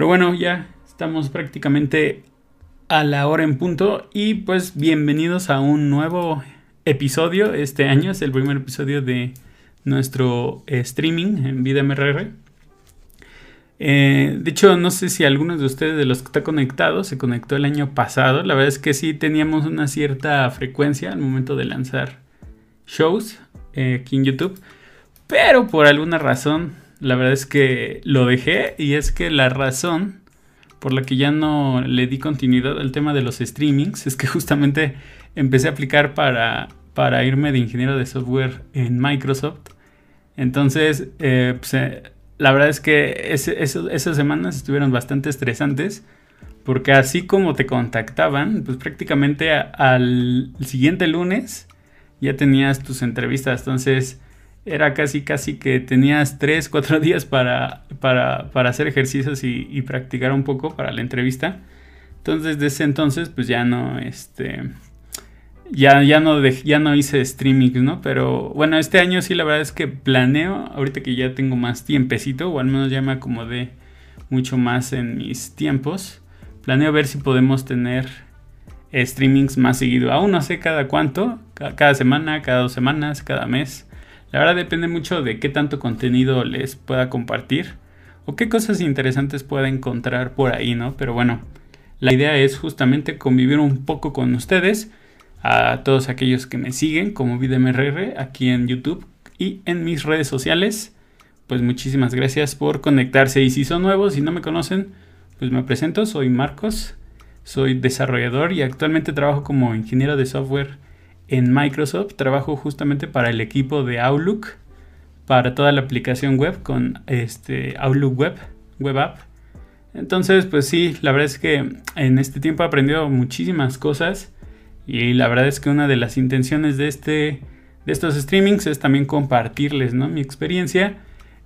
Pero bueno, ya estamos prácticamente a la hora en punto y pues bienvenidos a un nuevo episodio. Este año es el primer episodio de nuestro eh, streaming en Vida MRR. Eh, de hecho, no sé si algunos de ustedes de los que está conectado se conectó el año pasado. La verdad es que sí teníamos una cierta frecuencia al momento de lanzar shows eh, aquí en YouTube. Pero por alguna razón, la verdad es que lo dejé. Y es que la razón por la que ya no le di continuidad al tema de los streamings es que justamente empecé a aplicar para, para irme de ingeniero de software en Microsoft. Entonces, eh, pues, la verdad es que esas semanas estuvieron bastante estresantes. Porque así como te contactaban, pues prácticamente al siguiente lunes ya tenías tus entrevistas. Entonces era casi casi que tenías 3, 4 días para, para, hacer ejercicios y, practicar un poco para la entrevista. Entonces desde entonces pues ya no, este, ya, ya, no, ya no hice streaming, ¿no? Pero bueno, este año sí la verdad es que planeo, ahorita que ya tengo más tiempecito, o al menos ya me acomodé mucho más en mis tiempos, planeo ver si podemos tener streamings más seguido. Aún no sé cada cuánto, cada semana, cada dos semanas, cada mes. La verdad depende mucho de qué tanto contenido les pueda compartir o qué cosas interesantes pueda encontrar por ahí, ¿no? Pero bueno, la idea es justamente convivir un poco con ustedes a todos aquellos que me siguen como VidMRR aquí en YouTube y en mis redes sociales. Pues muchísimas gracias por conectarse y si son nuevos y no me conocen, pues me presento, soy Marcos, soy desarrollador y actualmente trabajo como ingeniero de software en Microsoft. Trabajo justamente para el equipo de Outlook, para toda la aplicación web con este Outlook Web, Web App. Entonces, pues sí, la verdad es que en este tiempo he aprendido muchísimas cosas y la verdad es que una de las intenciones de, este, de estos streamings es también compartirles ¿no? mi experiencia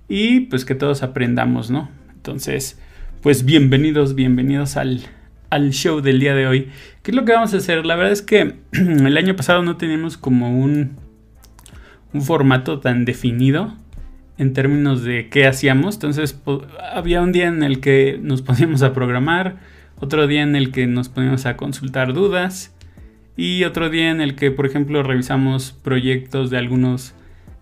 y pues que todos aprendamos, ¿no? Entonces, pues bienvenidos, bienvenidos al, al show del día de hoy. ¿Qué es lo que vamos a hacer? La verdad es que el año pasado no teníamos como un, un formato tan definido en términos de qué hacíamos. Entonces había un día en el que nos poníamos a programar, otro día en el que nos poníamos a consultar dudas y otro día en el que, por ejemplo, revisamos proyectos de algunos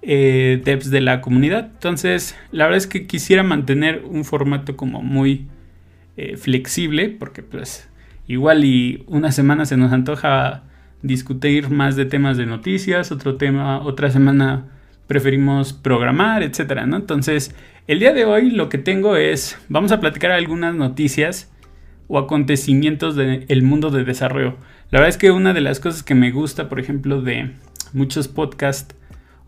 eh, devs de la comunidad. Entonces, la verdad es que quisiera mantener un formato como muy eh, flexible, porque pues igual y una semana se nos antoja discutir más de temas de noticias, otro tema, otra semana preferimos programar, etcétera, ¿no? Entonces, el día de hoy lo que tengo es, vamos a platicar algunas noticias o acontecimientos del mundo de desarrollo. La verdad es que una de las cosas que me gusta, por ejemplo, de muchos podcasts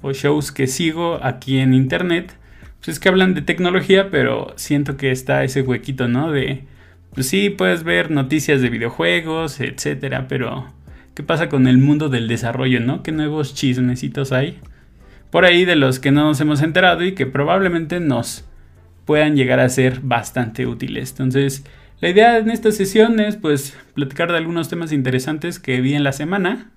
o shows que sigo aquí en internet, pues es que hablan de tecnología, pero siento que está ese huequito, ¿no? De, pues sí, puedes ver noticias de videojuegos, etcétera, pero ¿qué pasa con el mundo del desarrollo, ¿no? ¿Qué nuevos chismecitos hay? Por ahí de los que no nos hemos enterado y que probablemente nos puedan llegar a ser bastante útiles. Entonces, la idea en esta sesión es pues platicar de algunos temas interesantes que vi en la semana,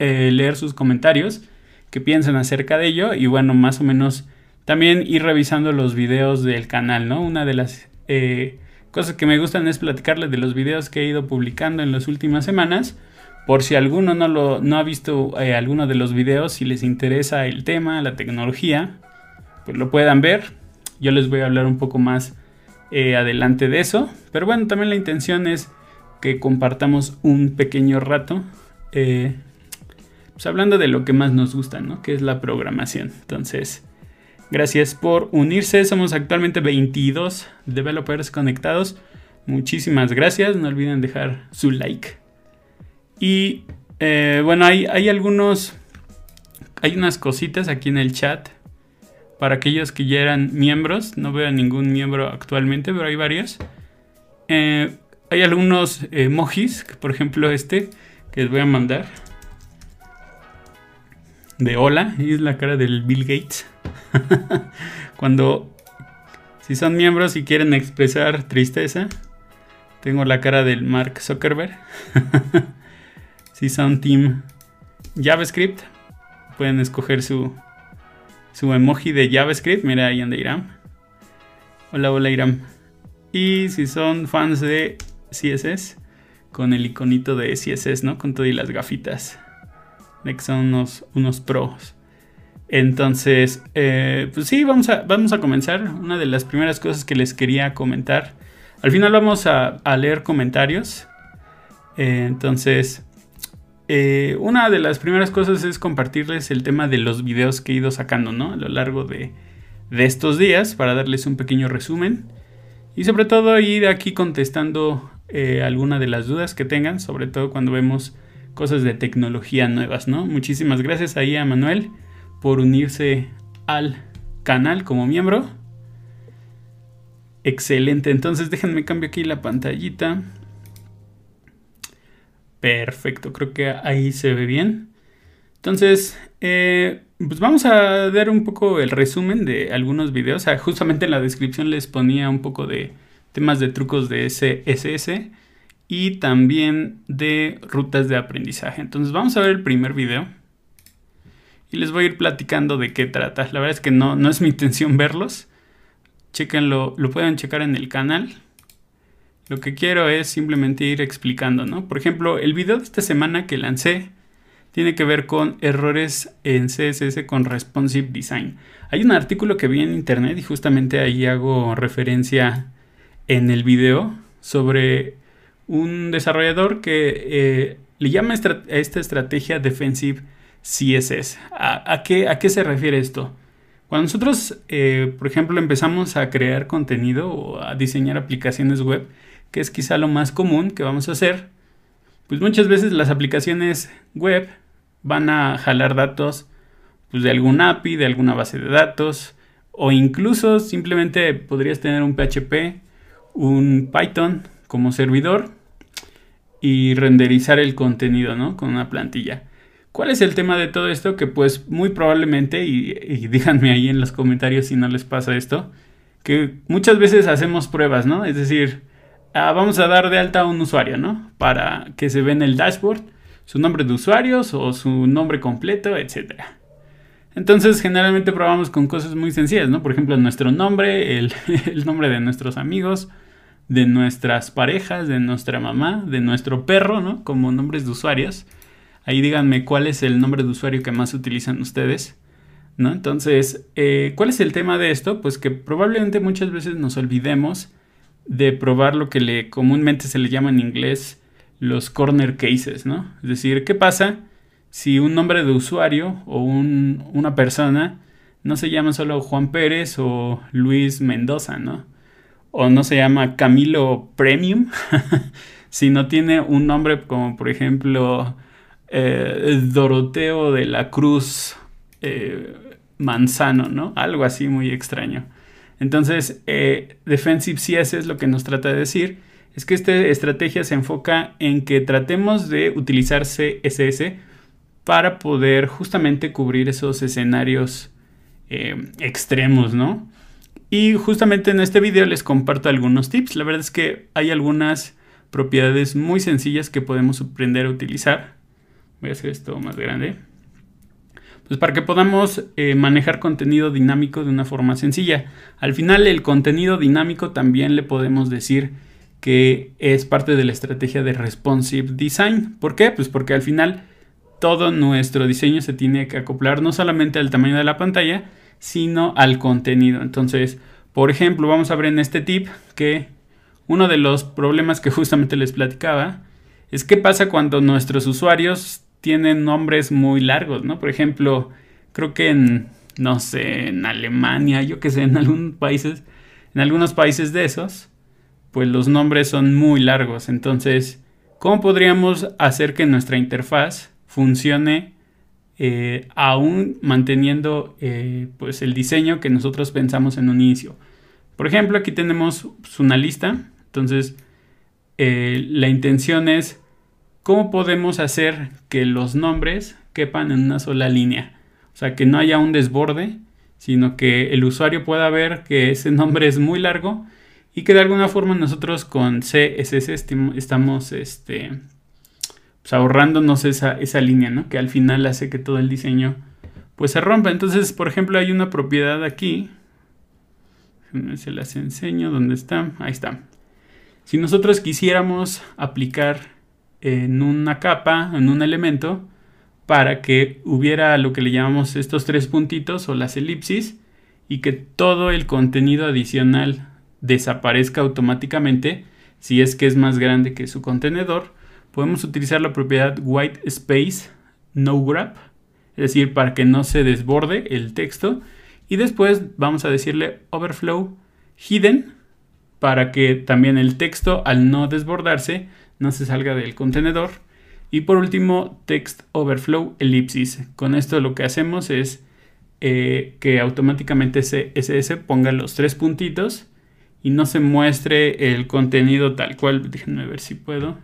eh, leer sus comentarios, qué piensan acerca de ello y bueno, más o menos también ir revisando los videos del canal, ¿no? Una de las eh, cosas que me gustan es platicarles de los videos que he ido publicando en las últimas semanas. Por si alguno no, lo, no ha visto eh, alguno de los videos, si les interesa el tema, la tecnología, pues lo puedan ver. Yo les voy a hablar un poco más eh, adelante de eso. Pero bueno, también la intención es que compartamos un pequeño rato. Pues hablando de lo que más nos gusta, ¿no? Que es la programación. Entonces, gracias por unirse. Somos actualmente 22 developers conectados. Muchísimas gracias. No olviden dejar su like. Y eh, bueno, hay, hay algunos... Hay unas cositas aquí en el chat para aquellos que ya eran miembros. No veo a ningún miembro actualmente, pero hay varios. Eh, hay algunos emojis, por ejemplo este, que les voy a mandar. De hola, es la cara del Bill Gates. Cuando, si son miembros y quieren expresar tristeza, tengo la cara del Mark Zuckerberg. si son team JavaScript, pueden escoger su, su emoji de JavaScript. Mira ahí anda Iram. Hola, hola Iram. Y si son fans de CSS, con el iconito de CSS, ¿no? Con todo y las gafitas. De que son unos, unos pros. Entonces, eh, pues sí, vamos a, vamos a comenzar. Una de las primeras cosas que les quería comentar. Al final vamos a, leer comentarios. Eh, entonces, eh, una de las primeras cosas es compartirles el tema de los videos que he ido sacando, ¿no? A lo largo de, de estos días para darles un pequeño resumen. Y sobre todo ir aquí contestando alguna de las dudas que tengan, sobre todo cuando vemos cosas de tecnología nuevas, ¿no? Muchísimas gracias ahí a Manuel por unirse al canal como miembro. Excelente, entonces déjenme cambio aquí la pantallita. Perfecto, creo que ahí se ve bien. Entonces, eh, pues vamos a dar un poco el resumen de algunos videos. justamente en la descripción les ponía un poco de temas de trucos de CSS y también de rutas de aprendizaje. Entonces vamos a ver el primer video y les voy a ir platicando de qué trata. La verdad es que no, no es mi intención verlos. Chequenlo, lo pueden checar en el canal. Lo que quiero es simplemente ir explicando, ¿no? Por ejemplo, el video de esta semana que lancé tiene que ver con errores en CSS con responsive design. Hay un artículo que vi en internet y justamente ahí hago referencia en el video sobre un desarrollador que eh, le llama a esta estrategia defensive CSS. ¿A, qué, ¿A, qué, se refiere esto? Cuando nosotros, eh, por ejemplo, empezamos a crear contenido o a diseñar aplicaciones web, que es quizá lo más común que vamos a hacer, pues muchas veces las aplicaciones web van a jalar datos pues, de algún API, de alguna base de datos, o incluso simplemente podrías tener un PHP, un Python como servidor y renderizar el contenido, ¿no? Con una plantilla. ¿Cuál es el tema de todo esto? Que pues muy probablemente, y, díganme ahí en los comentarios si no les pasa esto, que muchas veces hacemos pruebas, ¿no? Es decir, ah, vamos a dar de alta a un usuario, ¿no? Para que se vea en el dashboard su nombre de usuarios o su nombre completo, etc. Entonces generalmente probamos con cosas muy sencillas, ¿no? Por ejemplo, nuestro nombre, el, nombre de nuestros amigos, de nuestras parejas, de nuestra mamá, de nuestro perro, ¿no? Como nombres de usuarios. Ahí díganme cuál es el nombre de usuario que más utilizan ustedes. ¿No? Entonces, eh, ¿cuál es el tema de esto? Pues que probablemente muchas veces nos olvidemos de probar lo que comúnmente se le llama en inglés los corner cases, ¿no? Es decir, ¿qué pasa si un nombre de usuario o una persona no se llama solo Juan Pérez o Luis Mendoza, ¿no? O no se llama Camilo Premium, sino tiene un nombre como por ejemplo eh, Doroteo de la Cruz eh, Manzano, ¿no? Algo así muy extraño. Entonces, eh, Defensive CS es lo que nos trata de decir es que esta estrategia se enfoca en que tratemos de utilizar CSS para poder justamente cubrir esos escenarios eh, extremos, ¿no? Y justamente en este video les comparto algunos tips. La verdad es que hay algunas propiedades muy sencillas que podemos aprender a utilizar. Voy a hacer esto más grande. Pues para que podamos eh, manejar contenido dinámico de una forma sencilla. Al final el contenido dinámico también le podemos decir que es parte de la estrategia de responsive design. ¿Por qué? Pues porque al final todo nuestro diseño se tiene que acoplar no solamente al tamaño de la pantalla, sino al contenido. Entonces, por ejemplo, vamos a ver en este tip que uno de los problemas que justamente les platicaba es qué pasa cuando nuestros usuarios tienen nombres muy largos, ¿no? Por ejemplo, creo que en, no sé, en Alemania, yo que sé, en algunos países, en algunos países de esos, pues los nombres son muy largos. Entonces, ¿cómo podríamos hacer que nuestra interfaz funcione eh, aún manteniendo eh, pues el diseño que nosotros pensamos en un inicio? Por ejemplo, aquí tenemos una lista. Entonces, eh, la intención es cómo podemos hacer que los nombres quepan en una sola línea. O sea, que no haya un desborde, sino que el usuario pueda ver que ese nombre es muy largo y que de alguna forma nosotros con CSS estamos este, pues ahorrándonos esa, esa línea, ¿no? Que al final hace que todo el diseño pues se rompa. Entonces, por ejemplo, hay una propiedad aquí. Se las enseño. ¿Dónde está? Ahí está. Si nosotros quisiéramos aplicar en una capa, en un elemento, para que hubiera lo que le llamamos estos tres puntitos o las elipsis y que todo el contenido adicional desaparezca automáticamente. Si es que es más grande que su contenedor, podemos utilizar la propiedad white space no wrap, es decir, para que no se desborde el texto. Y después vamos a decirle overflow hidden para que también el texto al no desbordarse no se salga del contenedor. Y por último, text overflow elipsis. Con esto lo que hacemos es eh, que automáticamente CSS ponga los tres puntitos y no se muestre el contenido tal cual. Déjenme ver si puedo.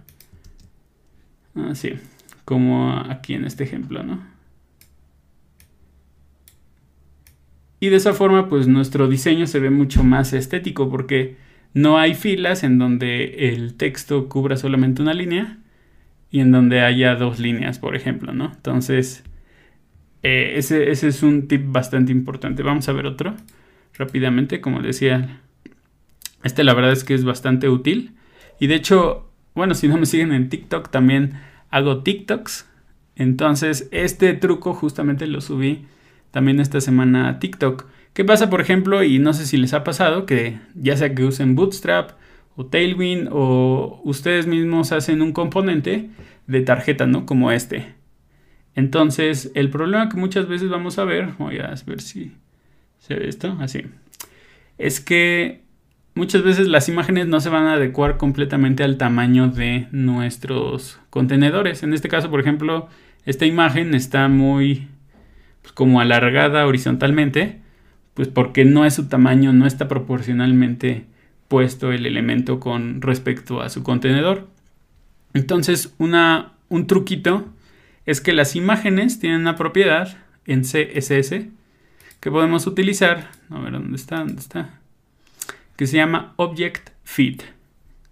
Así, ah, como aquí en este ejemplo, ¿no? Y de esa forma, pues nuestro diseño se ve mucho más estético porque no hay filas en donde el texto cubra solamente una línea y en donde haya dos líneas, por ejemplo, ¿no? Entonces, eh, ese, ese, es un tip bastante importante. Vamos a ver otro rápidamente, como decía. Este la verdad es que es bastante útil. Y de hecho, bueno, si no me siguen en TikTok, también hago TikToks. Entonces, este truco justamente lo subí también esta semana a TikTok. ¿Qué pasa, por ejemplo? Y no sé si les ha pasado que ya sea que usen Bootstrap o Tailwind o ustedes mismos hacen un componente de tarjeta, ¿no? Como este. Entonces, el problema que muchas veces vamos a ver, voy a ver si se ve esto, así, es que muchas veces las imágenes no se van a adecuar completamente al tamaño de nuestros contenedores. En este caso, por ejemplo, esta imagen está muy pues, como alargada horizontalmente pues porque no es su tamaño, no está proporcionalmente puesto el elemento con respecto a su contenedor. Entonces, una, un truquito es que las imágenes tienen una propiedad en CSS que podemos utilizar, a ver dónde está, dónde está, que se llama Object Fit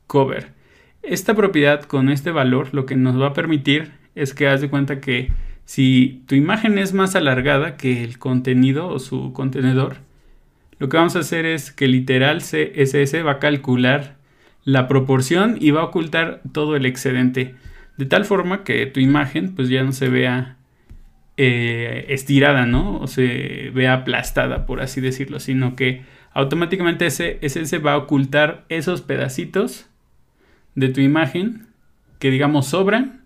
Cover. Esta propiedad con este valor lo que nos va a permitir es que haz de cuenta que si tu imagen es más alargada que el contenido o su contenedor, lo que vamos a hacer es que literal CSS va a calcular la proporción y va a ocultar todo el excedente. De tal forma que tu imagen pues ya no se vea eh, estirada, ¿no? O se vea aplastada, por así decirlo, sino que automáticamente CSS va a ocultar esos pedacitos de tu imagen que digamos sobran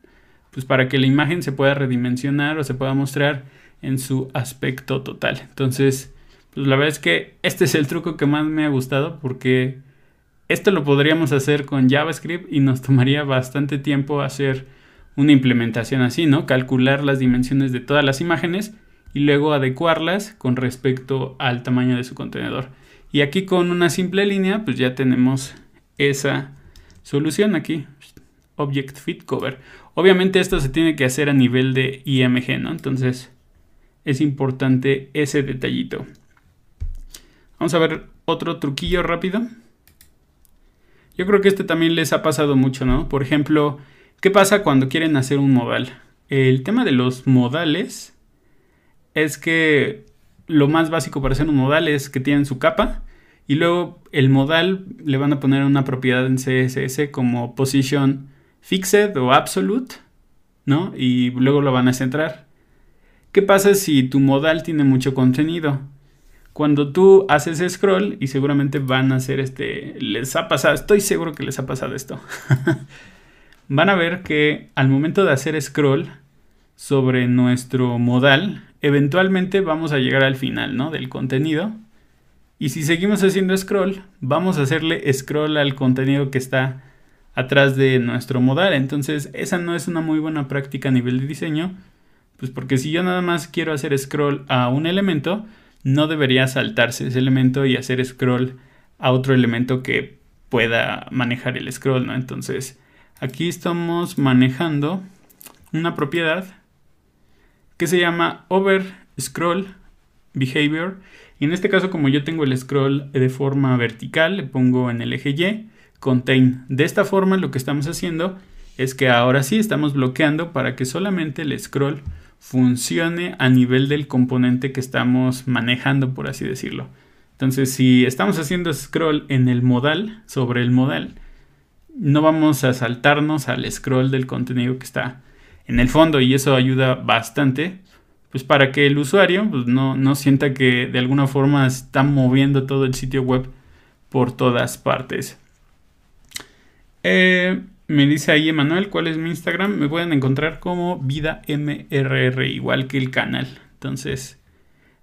pues para que la imagen se pueda redimensionar o se pueda mostrar en su aspecto total. Entonces, pues la verdad es que este es el truco que más me ha gustado porque esto lo podríamos hacer con JavaScript y nos tomaría bastante tiempo hacer una implementación así, ¿no? Calcular las dimensiones de todas las imágenes y luego adecuarlas con respecto al tamaño de su contenedor. Y aquí con una simple línea, pues ya tenemos esa solución aquí. Object Fit Cover. Obviamente esto se tiene que hacer a nivel de IMG, ¿no? Entonces es importante ese detallito. Vamos a ver otro truquillo rápido. Yo creo que este también les ha pasado mucho, ¿no? Por ejemplo, ¿qué pasa cuando quieren hacer un modal? El tema de los modales es que lo más básico para hacer un modal es que tienen su capa y luego el modal le van a poner una propiedad en CSS como position fixed o absolute, ¿no? Y luego lo van a centrar. ¿Qué pasa si tu modal tiene mucho contenido? Cuando tú haces scroll, y seguramente van a hacer este, les ha pasado, estoy seguro que les ha pasado esto. van a ver que al momento de hacer scroll sobre nuestro modal, eventualmente vamos a llegar al final, ¿no? Del contenido. Y si seguimos haciendo scroll, vamos a hacerle scroll al contenido que está atrás de nuestro modal. Entonces, esa no es una muy buena práctica a nivel de diseño, pues porque si yo nada más quiero hacer scroll a un elemento, no debería saltarse ese elemento y hacer scroll a otro elemento que pueda manejar el scroll, ¿no? Entonces, aquí estamos manejando una propiedad que se llama over scroll behavior. Y en este caso, como yo tengo el scroll de forma vertical, le pongo en el eje Y contain. De esta forma lo que estamos haciendo es que ahora sí estamos bloqueando para que solamente el scroll funcione a nivel del componente que estamos manejando, por así decirlo. Entonces, si estamos haciendo scroll en el modal, sobre el modal, no vamos a saltarnos al scroll del contenido que está en el fondo y eso ayuda bastante pues para que el usuario pues, no, no sienta que de alguna forma está moviendo todo el sitio web por todas partes. Eh, me dice ahí Emanuel cuál es mi Instagram. Me pueden encontrar como vida mrr, igual que el canal. Entonces,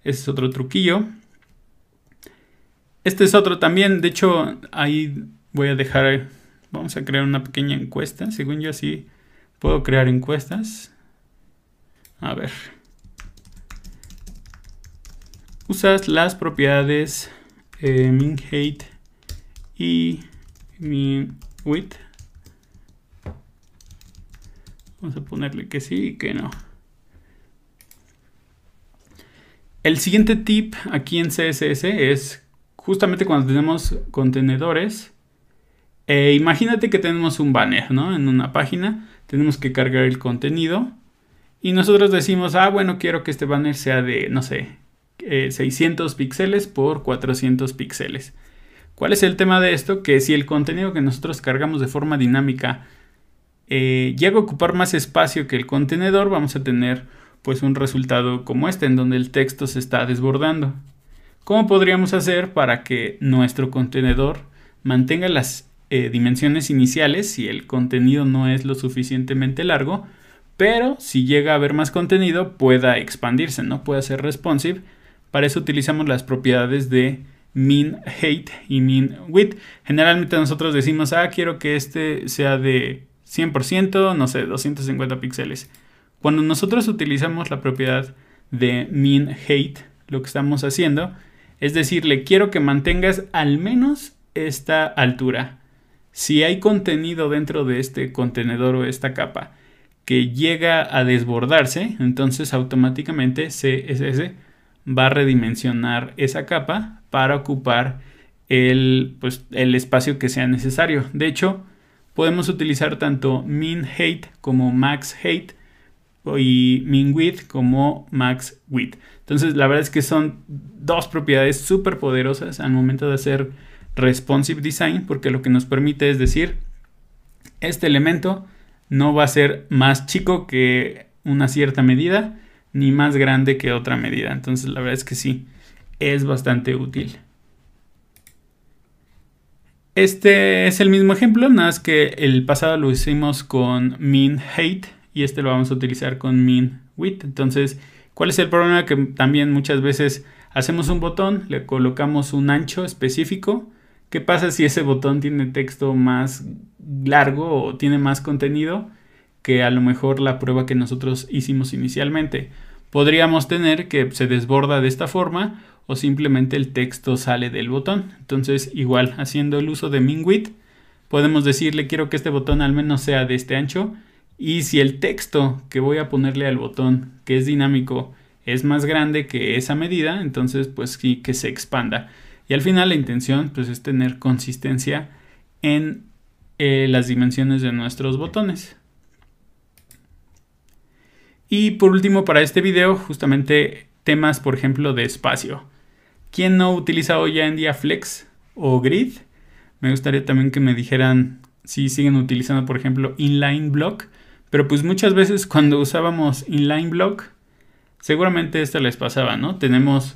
ese es otro truquillo. Este es otro también. De hecho, ahí voy a dejar. Vamos a crear una pequeña encuesta. Según yo, así puedo crear encuestas. A ver. Usas las propiedades eh, min height y min width Vamos a ponerle que sí y que no. El siguiente tip aquí en CSS es justamente cuando tenemos contenedores. Eh, imagínate que tenemos un banner, ¿no? En una página tenemos que cargar el contenido y nosotros decimos, ah, bueno, quiero que este banner sea de, no sé, 600 eh, píxeles por 400 píxeles. ¿Cuál es el tema de esto? Que si el contenido que nosotros cargamos de forma dinámica eh, llega a ocupar más espacio que el contenedor, vamos a tener pues un resultado como este, en donde el texto se está desbordando. ¿Cómo podríamos hacer para que nuestro contenedor mantenga las eh, dimensiones iniciales si el contenido no es lo suficientemente largo, pero si llega a haber más contenido pueda expandirse, ¿no? Pueda ser responsive. Para eso utilizamos las propiedades de min height y min width. Generalmente nosotros decimos, ah, quiero que este sea de 100%, no sé, 250 píxeles. Cuando nosotros utilizamos la propiedad de min height, lo que estamos haciendo es decirle, quiero que mantengas al menos esta altura. Si hay contenido dentro de este contenedor o esta capa que llega a desbordarse, entonces automáticamente CSS va a redimensionar esa capa para ocupar el, pues, el espacio que sea necesario. De hecho, podemos utilizar tanto min height como max height y min width como max width. Entonces la verdad es que son dos propiedades súper poderosas al momento de hacer responsive design porque lo que nos permite es decir este elemento no va a ser más chico que una cierta medida ni más grande que otra medida. Entonces la verdad es que sí, es bastante útil. Este es el mismo ejemplo, nada más que el pasado lo hicimos con min height y este lo vamos a utilizar con min width. Entonces, ¿cuál es el problema? Que también muchas veces hacemos un botón, le colocamos un ancho específico. ¿Qué pasa si ese botón tiene texto más largo o tiene más contenido que a lo mejor la prueba que nosotros hicimos inicialmente? Podríamos tener que se desborda de esta forma o simplemente el texto sale del botón. Entonces, igual, haciendo el uso de min width, podemos decirle quiero que este botón al menos sea de este ancho y si el texto que voy a ponerle al botón, que es dinámico, es más grande que esa medida, entonces pues sí que se expanda. Y al final la intención pues es tener consistencia en eh, las dimensiones de nuestros botones. Y por último para este video justamente temas por ejemplo de espacio. ¿Quién no utiliza hoy en día Flex o Grid? Me gustaría también que me dijeran si siguen utilizando, por ejemplo, Inline Block. Pero pues muchas veces cuando usábamos Inline Block, seguramente esto les pasaba, ¿no? Tenemos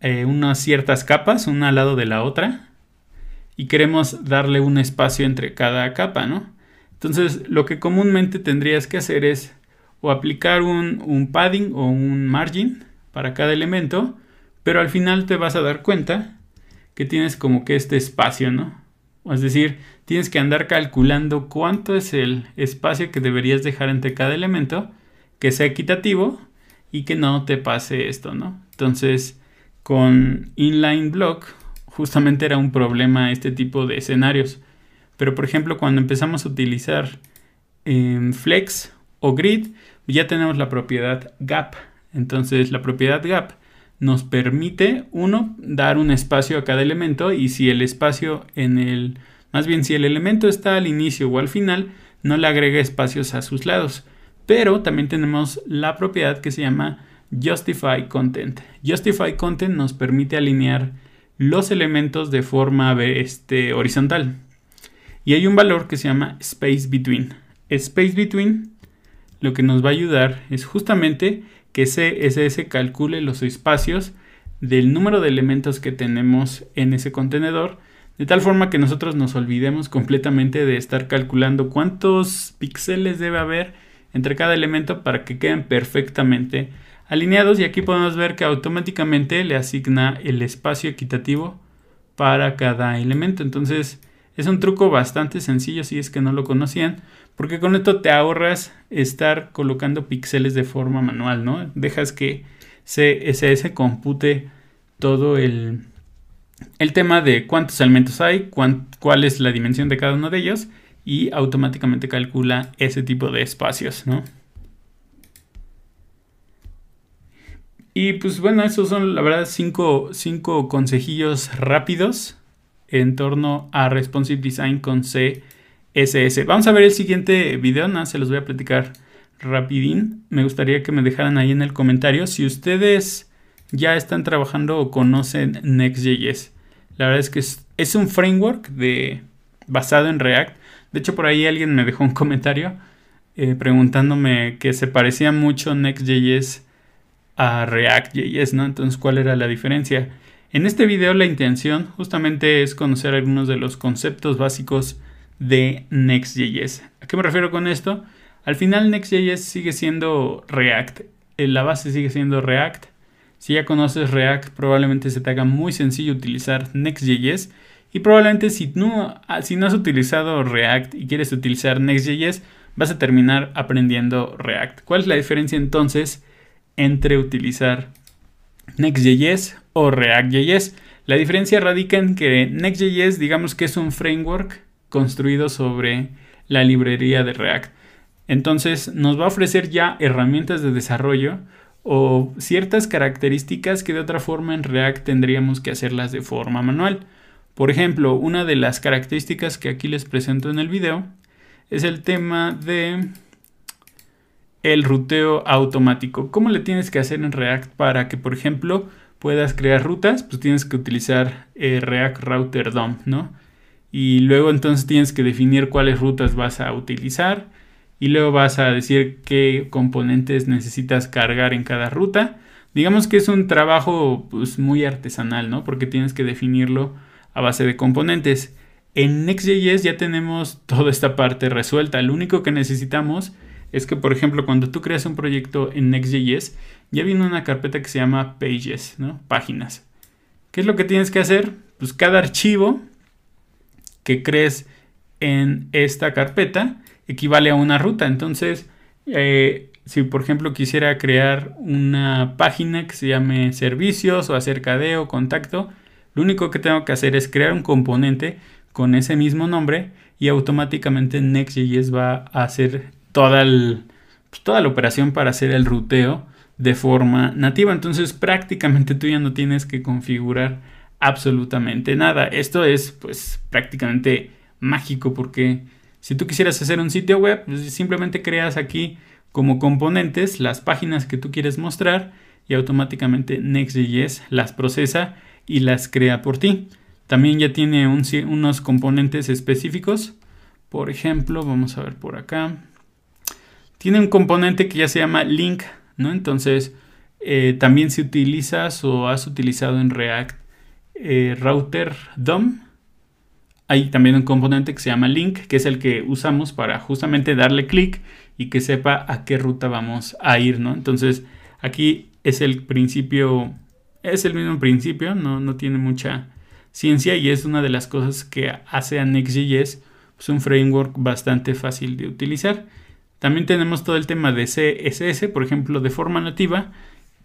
eh, unas ciertas capas, una al lado de la otra, y queremos darle un espacio entre cada capa, ¿no? Entonces, lo que comúnmente tendrías que hacer es o aplicar un, un padding o un margin para cada elemento, pero al final te vas a dar cuenta que tienes como que este espacio, ¿no? Es decir, tienes que andar calculando cuánto es el espacio que deberías dejar entre cada elemento, que sea equitativo y que no te pase esto, ¿no? Entonces, con inline block justamente era un problema este tipo de escenarios. Pero por ejemplo, cuando empezamos a utilizar em, flex o grid, ya tenemos la propiedad gap. Entonces, la propiedad gap nos permite, uno, dar un espacio a cada elemento y si el espacio en el, más bien si el elemento está al inicio o al final, no le agrega espacios a sus lados. Pero también tenemos la propiedad que se llama Justify Content. Justify Content nos permite alinear los elementos de forma este, horizontal. y hay un valor que se llama space between. Space between lo que nos va a ayudar es justamente que CSS calcule los espacios del número de elementos que tenemos en ese contenedor, de tal forma que nosotros nos olvidemos completamente de estar calculando cuántos píxeles debe haber entre cada elemento para que queden perfectamente alineados y aquí podemos ver que automáticamente le asigna el espacio equitativo para cada elemento. Entonces es un truco bastante sencillo si es que no lo conocían, porque con esto te ahorras estar colocando píxeles de forma manual, ¿no? Dejas que CSS compute todo el, el tema de cuántos elementos hay, cuál es la dimensión de cada uno de ellos y automáticamente calcula ese tipo de espacios, ¿no? Y pues bueno, esos son la verdad cinco, cinco consejillos rápidos en torno a Responsive Design con CSS. Vamos a ver el siguiente video, ¿no? se los voy a platicar rapidín. Me gustaría que me dejaran ahí en el comentario si ustedes ya están trabajando o conocen Next.js. La verdad es que es, un framework de, basado en React. De hecho, por ahí alguien me dejó un comentario eh, preguntándome que se parecía mucho Next.js a React.js, ¿no? Entonces, ¿cuál era la diferencia? En este video la intención justamente es conocer algunos de los conceptos básicos de Next.js. ¿A qué me refiero con esto? Al final Next.js sigue siendo React, eh, la base sigue siendo React. Si ya conoces React, probablemente se te haga muy sencillo utilizar Next.js. Y probablemente si no, ah, si no has utilizado React y quieres utilizar Next.js, vas a terminar aprendiendo React. ¿Cuál es la diferencia entonces? entre utilizar Next.js o React.js. La diferencia radica en que Next.js digamos que es un framework construido sobre la librería de React. Entonces nos va a ofrecer ya herramientas de desarrollo o ciertas características que de otra forma en React tendríamos que hacerlas de forma manual. Por ejemplo, una de las características que aquí les presento en el video es el tema de el ruteo automático. ¿Cómo le tienes que hacer en React para que, por ejemplo, puedas crear rutas? Pues tienes que utilizar eh, React Router DOM, ¿no? Y luego entonces tienes que definir cuáles rutas vas a utilizar y luego vas a decir qué componentes necesitas cargar en cada ruta. Digamos que es un trabajo pues, muy artesanal, ¿no? Porque tienes que definirlo a base de componentes. En Next.js ya tenemos toda esta parte resuelta. Lo único que necesitamos es que, por ejemplo, cuando tú creas un proyecto en Next.js, ya viene una carpeta que se llama Pages, ¿no? Páginas. ¿Qué es lo que tienes que hacer? Pues cada archivo que crees en esta carpeta equivale a una ruta. Entonces, eh, si por ejemplo quisiera crear una página que se llame servicios o acerca o contacto, lo único que tengo que hacer es crear un componente con ese mismo nombre y automáticamente Next.js va a hacer toda, pues, toda la operación para hacer el ruteo de forma nativa. Entonces prácticamente tú ya no tienes que configurar absolutamente nada. Esto es pues prácticamente mágico porque si tú quisieras hacer un sitio web, pues, simplemente creas aquí como componentes las páginas que tú quieres mostrar y automáticamente Next.js las procesa y las crea por ti. También ya tiene unos componentes específicos. Por ejemplo, vamos a ver por acá tiene un componente que ya se llama link, ¿no? Entonces, eh, también si utilizas o has utilizado en React eh, router DOM, hay también un componente que se llama link, que es el que usamos para justamente darle clic y que sepa a qué ruta vamos a ir, ¿no? Entonces, aquí es el principio, es el mismo principio, no, no tiene mucha ciencia y es una de las cosas que hace a Next.js pues, un framework bastante fácil de utilizar. También tenemos todo el tema de CSS, por ejemplo, de forma nativa.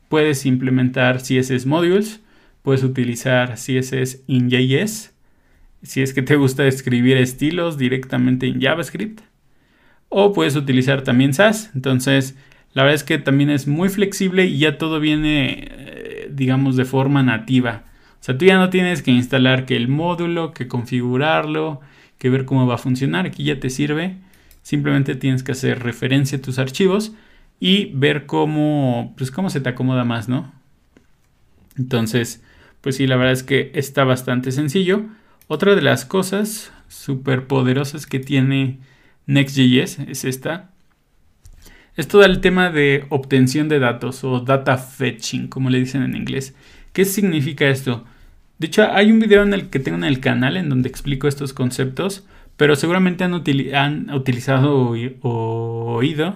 Puedes implementar CSS modules, puedes utilizar CSS in JS, si es que te gusta escribir estilos directamente en JavaScript. O puedes utilizar también SAS. Entonces, la verdad es que también es muy flexible y ya todo viene, eh, digamos, de forma nativa. O sea, tú ya no tienes que instalar que el módulo, que configurarlo, que ver cómo va a funcionar. Aquí ya te sirve Simplemente tienes que hacer referencia a tus archivos y ver cómo, pues cómo se te acomoda más, ¿no? Entonces, pues sí, la verdad es que está bastante sencillo. Otra de las cosas súper poderosas que tiene Next.js, es esta. Es todo el tema de obtención de datos o data fetching, como le dicen en inglés. ¿Qué significa esto? De hecho, hay un video en el que tengo en el canal en donde explico estos conceptos, pero seguramente han, utilizado o oído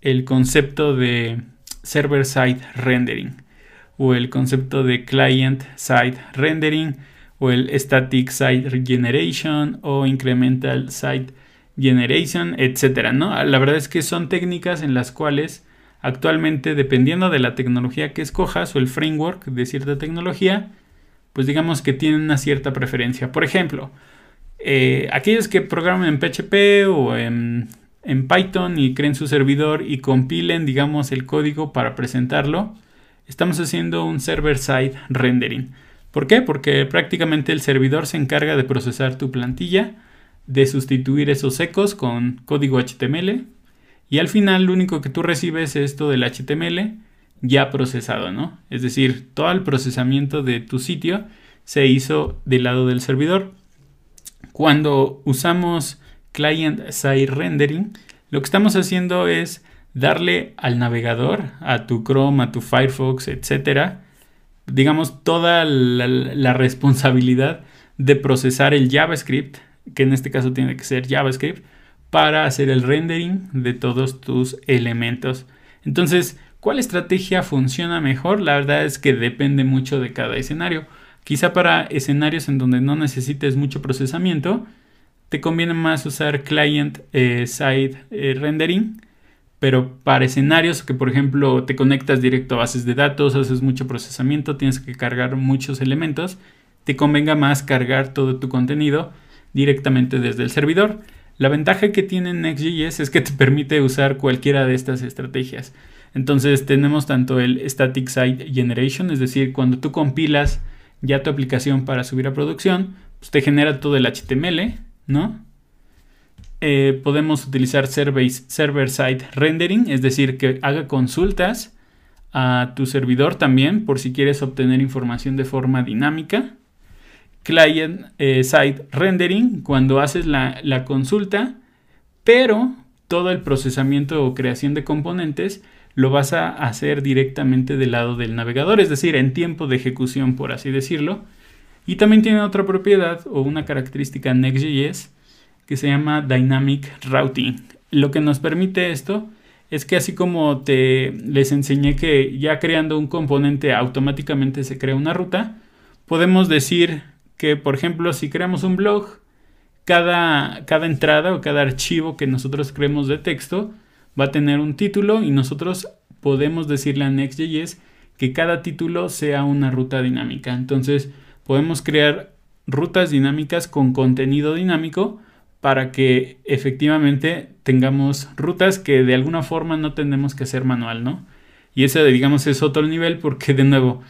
el concepto de server-side rendering o el concepto de client-side rendering o el static side generation o incremental side generation, etcétera, ¿no? La verdad es que son técnicas en las cuales actualmente, dependiendo de la tecnología que escojas o el framework de cierta tecnología, pues digamos que tienen una cierta preferencia. Por ejemplo, eh, aquellos que programan en PHP o en en Python y creen su servidor y compilen, digamos, el código para presentarlo, estamos haciendo un server-side rendering. ¿Por qué? Porque prácticamente el servidor se encarga de procesar tu plantilla, de sustituir esos ecos con código HTML y al final lo único que tú recibes es todo el HTML ya procesado, ¿no? Es decir, todo el procesamiento de tu sitio se hizo del lado del servidor. Cuando usamos Client Side Rendering, lo que estamos haciendo es darle al navegador, a tu Chrome, a tu Firefox, etcétera, digamos, toda la, responsabilidad de procesar el JavaScript, que en este caso tiene que ser JavaScript, para hacer el rendering de todos tus elementos. Entonces, ¿cuál estrategia funciona mejor? La verdad es que depende mucho de cada escenario. Quizá para escenarios en donde no necesites mucho procesamiento, te conviene más usar client eh, side eh, rendering, pero para escenarios que por ejemplo te conectas directo a bases de datos, haces mucho procesamiento, tienes que cargar muchos elementos, te convenga más cargar todo tu contenido directamente desde el servidor. La ventaja que tiene Next.js es que te permite usar cualquiera de estas estrategias. Entonces tenemos tanto el Static Site Generation, es decir, cuando tú compilas ya tu aplicación para subir a producción, pues te genera todo el HTML, ¿no? Eh, podemos utilizar server-side rendering, es decir, que haga consultas a tu servidor también por si quieres obtener información de forma dinámica. Client-side rendering, cuando haces la, la consulta, pero todo el procesamiento o creación de componentes lo vas a hacer directamente del lado del navegador, es decir, en tiempo de ejecución, por así decirlo. Y también tiene otra propiedad o una característica Next.js que se llama Dynamic Routing. Lo que nos permite esto es que así como te les enseñé que ya creando un componente automáticamente se crea una ruta, podemos decir que, por ejemplo, si creamos un blog, cada, cada entrada o cada archivo que nosotros creemos de texto va a tener un título y nosotros podemos decirle a Next.js que cada título sea una ruta dinámica. Entonces, podemos crear rutas dinámicas con contenido dinámico para que efectivamente tengamos rutas que de alguna forma no tenemos que hacer manual, ¿no? Y ese, digamos, es otro nivel porque, de nuevo,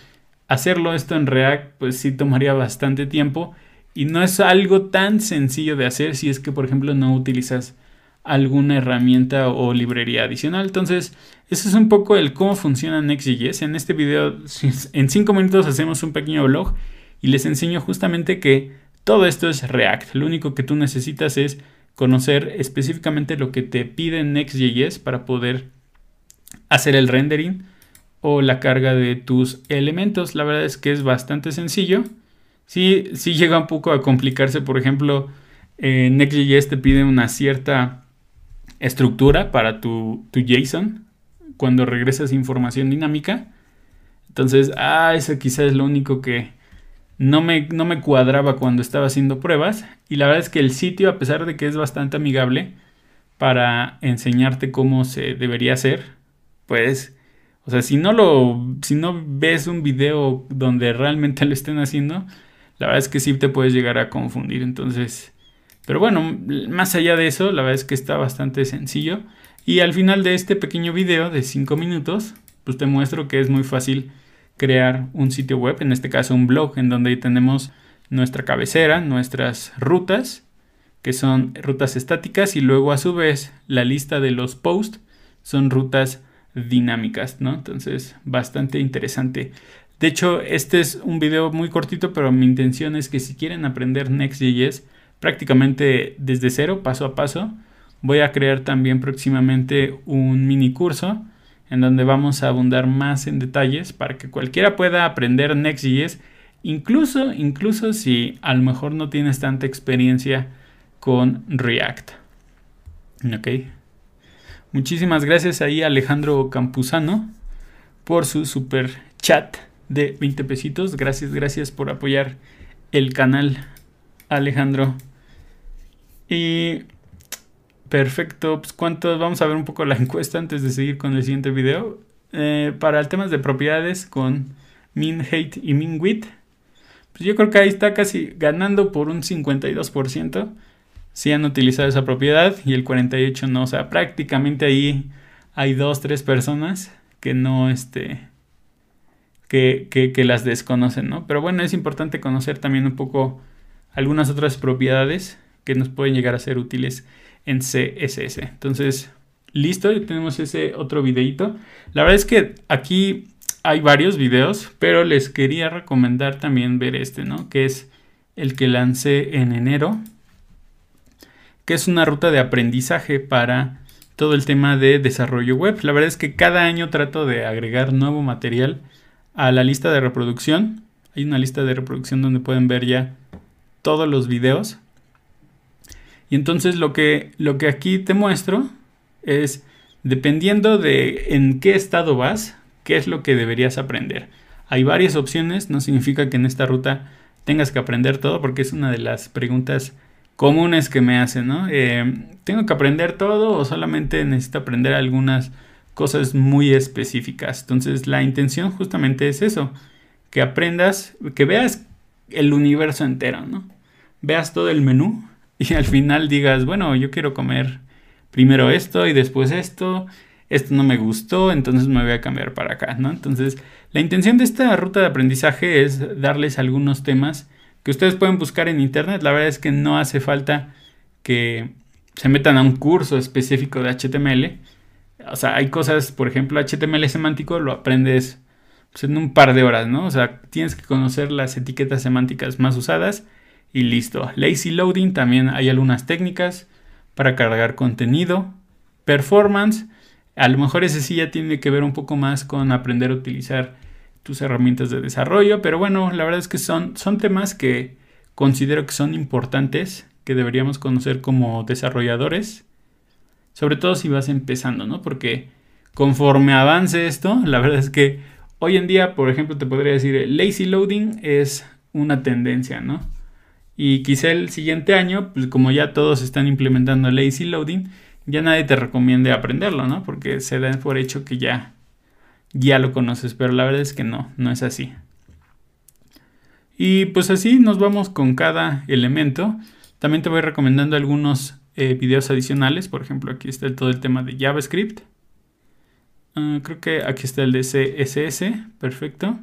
hacerlo esto en React, pues sí tomaría bastante tiempo y no es algo tan sencillo de hacer si es que, por ejemplo, no utilizas alguna herramienta o librería adicional. Entonces, eso es un poco el cómo funciona Next.js. En este video, en 5 minutos hacemos un pequeño blog y les enseño justamente que todo esto es React. Lo único que tú necesitas es conocer específicamente lo que te pide Next.js para poder hacer el rendering o la carga de tus elementos. La verdad es que es bastante sencillo. Sí, sí llega un poco a complicarse. Por ejemplo, Next.js te pide una cierta estructura para tu, tu JSON cuando regresas información dinámica. Entonces, ah, eso quizás es lo único que, no me, no me cuadraba cuando estaba haciendo pruebas. Y la verdad es que el sitio, a pesar de que es bastante amigable para enseñarte cómo se debería hacer, pues, o sea, si no lo, si no ves un video donde realmente lo estén haciendo, la verdad es que sí te puedes llegar a confundir, entonces, pero bueno, más allá de eso, la verdad es que está bastante sencillo. Y al final de este pequeño video de 5 minutos, pues te muestro que es muy fácil crear un sitio web, en este caso un blog, en donde tenemos nuestra cabecera, nuestras rutas, que son rutas estáticas, y luego a su vez la lista de los posts son rutas dinámicas, ¿no? Entonces, bastante interesante. De hecho, este es un video muy cortito, pero mi intención es que si quieren aprender Next.js, prácticamente desde cero, paso a paso. Voy a crear también próximamente un mini curso en donde vamos a abundar más en detalles para que cualquiera pueda aprender Next.js, incluso, incluso si a lo mejor no tienes tanta experiencia con React. Ok. Muchísimas gracias ahí Alejandro Campuzano por su super chat de 20 pesitos. Gracias, gracias por apoyar el canal, Alejandro. Y perfecto, pues cuántos, vamos a ver un poco la encuesta antes de seguir con el siguiente video. Eh, para el tema de propiedades con min hate y min width, pues yo creo que ahí está casi ganando por un 52%. Si han utilizado esa propiedad y el 48 no, o sea, prácticamente ahí hay dos, tres personas que no, este, que, que, las desconocen, ¿no? Pero bueno, es importante conocer también un poco algunas otras propiedades que nos pueden llegar a ser útiles en CSS. Entonces, listo, ya tenemos ese otro videito. La verdad es que aquí hay varios videos, pero les quería recomendar también ver este, ¿no? Que es el que lancé en enero, que es una ruta de aprendizaje para todo el tema de desarrollo web. La verdad es que cada año trato de agregar nuevo material a la lista de reproducción. Hay una lista de reproducción donde pueden ver ya todos los videos. Y entonces lo que, lo que aquí te muestro es, dependiendo de en qué estado vas, qué es lo que deberías aprender. Hay varias opciones, no significa que en esta ruta tengas que aprender todo, porque es una de las preguntas comunes que me hacen, ¿no? Eh, ¿Tengo que aprender todo o solamente necesito aprender algunas cosas muy específicas? Entonces la intención justamente es eso, que aprendas, que veas el universo entero, ¿no? Veas todo el menú y al final digas, bueno, yo quiero comer primero esto y después esto, esto no me gustó, entonces me voy a cambiar para acá, ¿no? Entonces la intención de esta ruta de aprendizaje es darles algunos temas que ustedes pueden buscar en internet. La verdad es que no hace falta que se metan a un curso específico de HTML. O sea, hay cosas, por ejemplo, HTML semántico lo aprendes pues, en un par de horas, ¿no? O sea, tienes que conocer las etiquetas semánticas más usadas y listo. Lazy loading también hay algunas técnicas para cargar contenido. Performance, a lo mejor ese sí ya tiene que ver un poco más con aprender a utilizar tus herramientas de desarrollo, pero bueno, la verdad es que son, son temas que considero que son importantes, que deberíamos conocer como desarrolladores, sobre todo si vas empezando, ¿no? Porque conforme avance esto, la verdad es que hoy en día, por ejemplo, te podría decir, lazy loading es una tendencia, ¿no? Y quizá el siguiente año, pues como ya todos están implementando lazy loading, ya nadie te recomiende aprenderlo, ¿no? Porque se da por hecho que ya ya lo conoces, pero la verdad es que no, no es así. Y pues así nos vamos con cada elemento. También te voy recomendando algunos eh, videos adicionales. Por ejemplo, aquí está todo el tema de JavaScript. Ah, creo que aquí está el de CSS. Perfecto.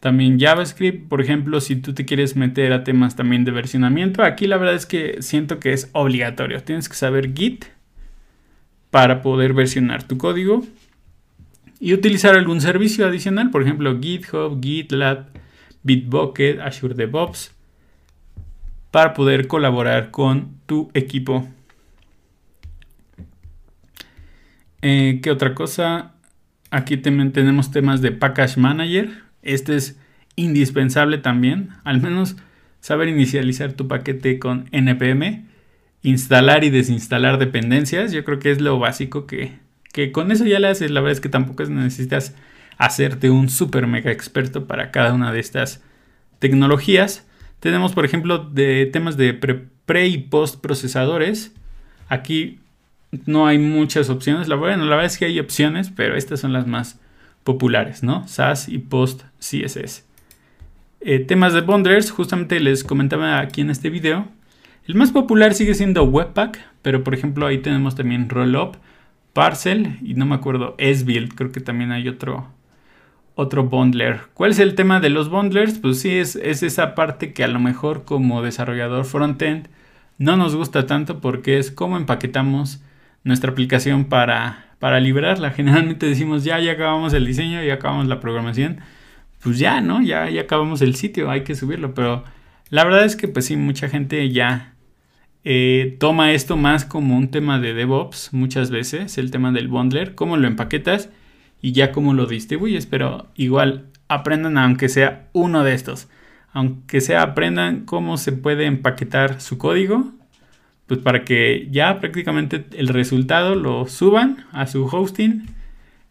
También JavaScript, por ejemplo, si tú te quieres meter a temas también de versionamiento, aquí la verdad es que siento que es obligatorio. Tienes que saber Git para poder versionar tu código y utilizar algún servicio adicional, por ejemplo GitHub, GitLab, Bitbucket, Azure DevOps, para poder colaborar con tu equipo. Eh, ¿Qué otra cosa? Aquí también tenemos temas de Package Manager. Este es indispensable también, al menos saber inicializar tu paquete con npm, instalar y desinstalar dependencias. Yo creo que es lo básico que que con eso ya le haces, la verdad es que tampoco necesitas hacerte un super mega experto para cada una de estas tecnologías. Tenemos, por ejemplo, de temas de pre, y post procesadores. Aquí no hay muchas opciones. La, bueno, la verdad es que hay opciones, pero estas son las más populares, ¿no? SAS y post CSS. Eh, temas de bundlers, justamente les comentaba aquí en este video. El más popular sigue siendo Webpack, pero por ejemplo ahí tenemos también Rollup Parcel y no me acuerdo, S-Build, creo que también hay otro, otro bundler. ¿Cuál es el tema de los bundlers? Pues sí, es, es esa parte que a lo mejor como desarrollador frontend no nos gusta tanto porque es cómo empaquetamos nuestra aplicación para, para liberarla. Generalmente decimos ya, ya acabamos el diseño, ya acabamos la programación. Pues ya, ¿no? Ya, ya acabamos el sitio, hay que subirlo. Pero La verdad es que pues sí, mucha gente ya eh, toma esto más como un tema de DevOps muchas veces, el tema del bundler, cómo lo empaquetas y ya cómo lo distribuyes, pero igual aprendan aunque sea uno de estos, aunque sea aprendan cómo se puede empaquetar su código, pues para que ya prácticamente el resultado lo suban a su hosting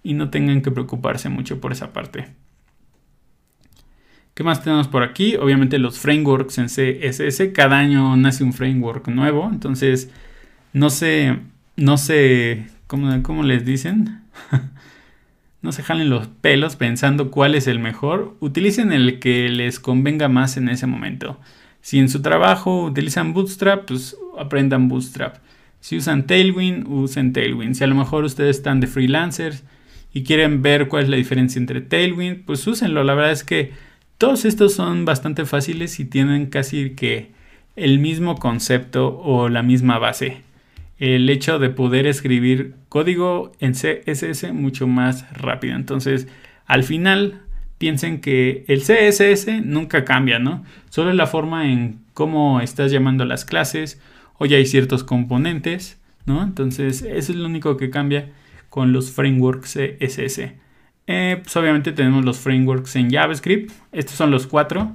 y no tengan que preocuparse mucho por esa parte. ¿Qué más tenemos por aquí? Obviamente los frameworks en CSS. Cada año nace un framework nuevo. Entonces, no sé, no sé, ¿cómo, cómo les dicen? no se jalen los pelos pensando cuál es el mejor. Utilicen el que les convenga más en ese momento. Si en su trabajo utilizan Bootstrap, pues aprendan Bootstrap. Si usan Tailwind, usen Tailwind. Si a lo mejor ustedes están de freelancers y quieren ver cuál es la diferencia entre Tailwind, pues úsenlo. La verdad es que todos estos son bastante fáciles y tienen casi que el mismo concepto o la misma base. El hecho de poder escribir código en CSS mucho más rápido. Entonces, al final, piensen que el CSS nunca cambia, ¿no? Solo la forma en cómo estás llamando las clases o ya hay ciertos componentes, ¿no? Entonces, eso es lo único que cambia con los frameworks CSS. Eh, pues obviamente tenemos los frameworks en JavaScript. Estos son los cuatro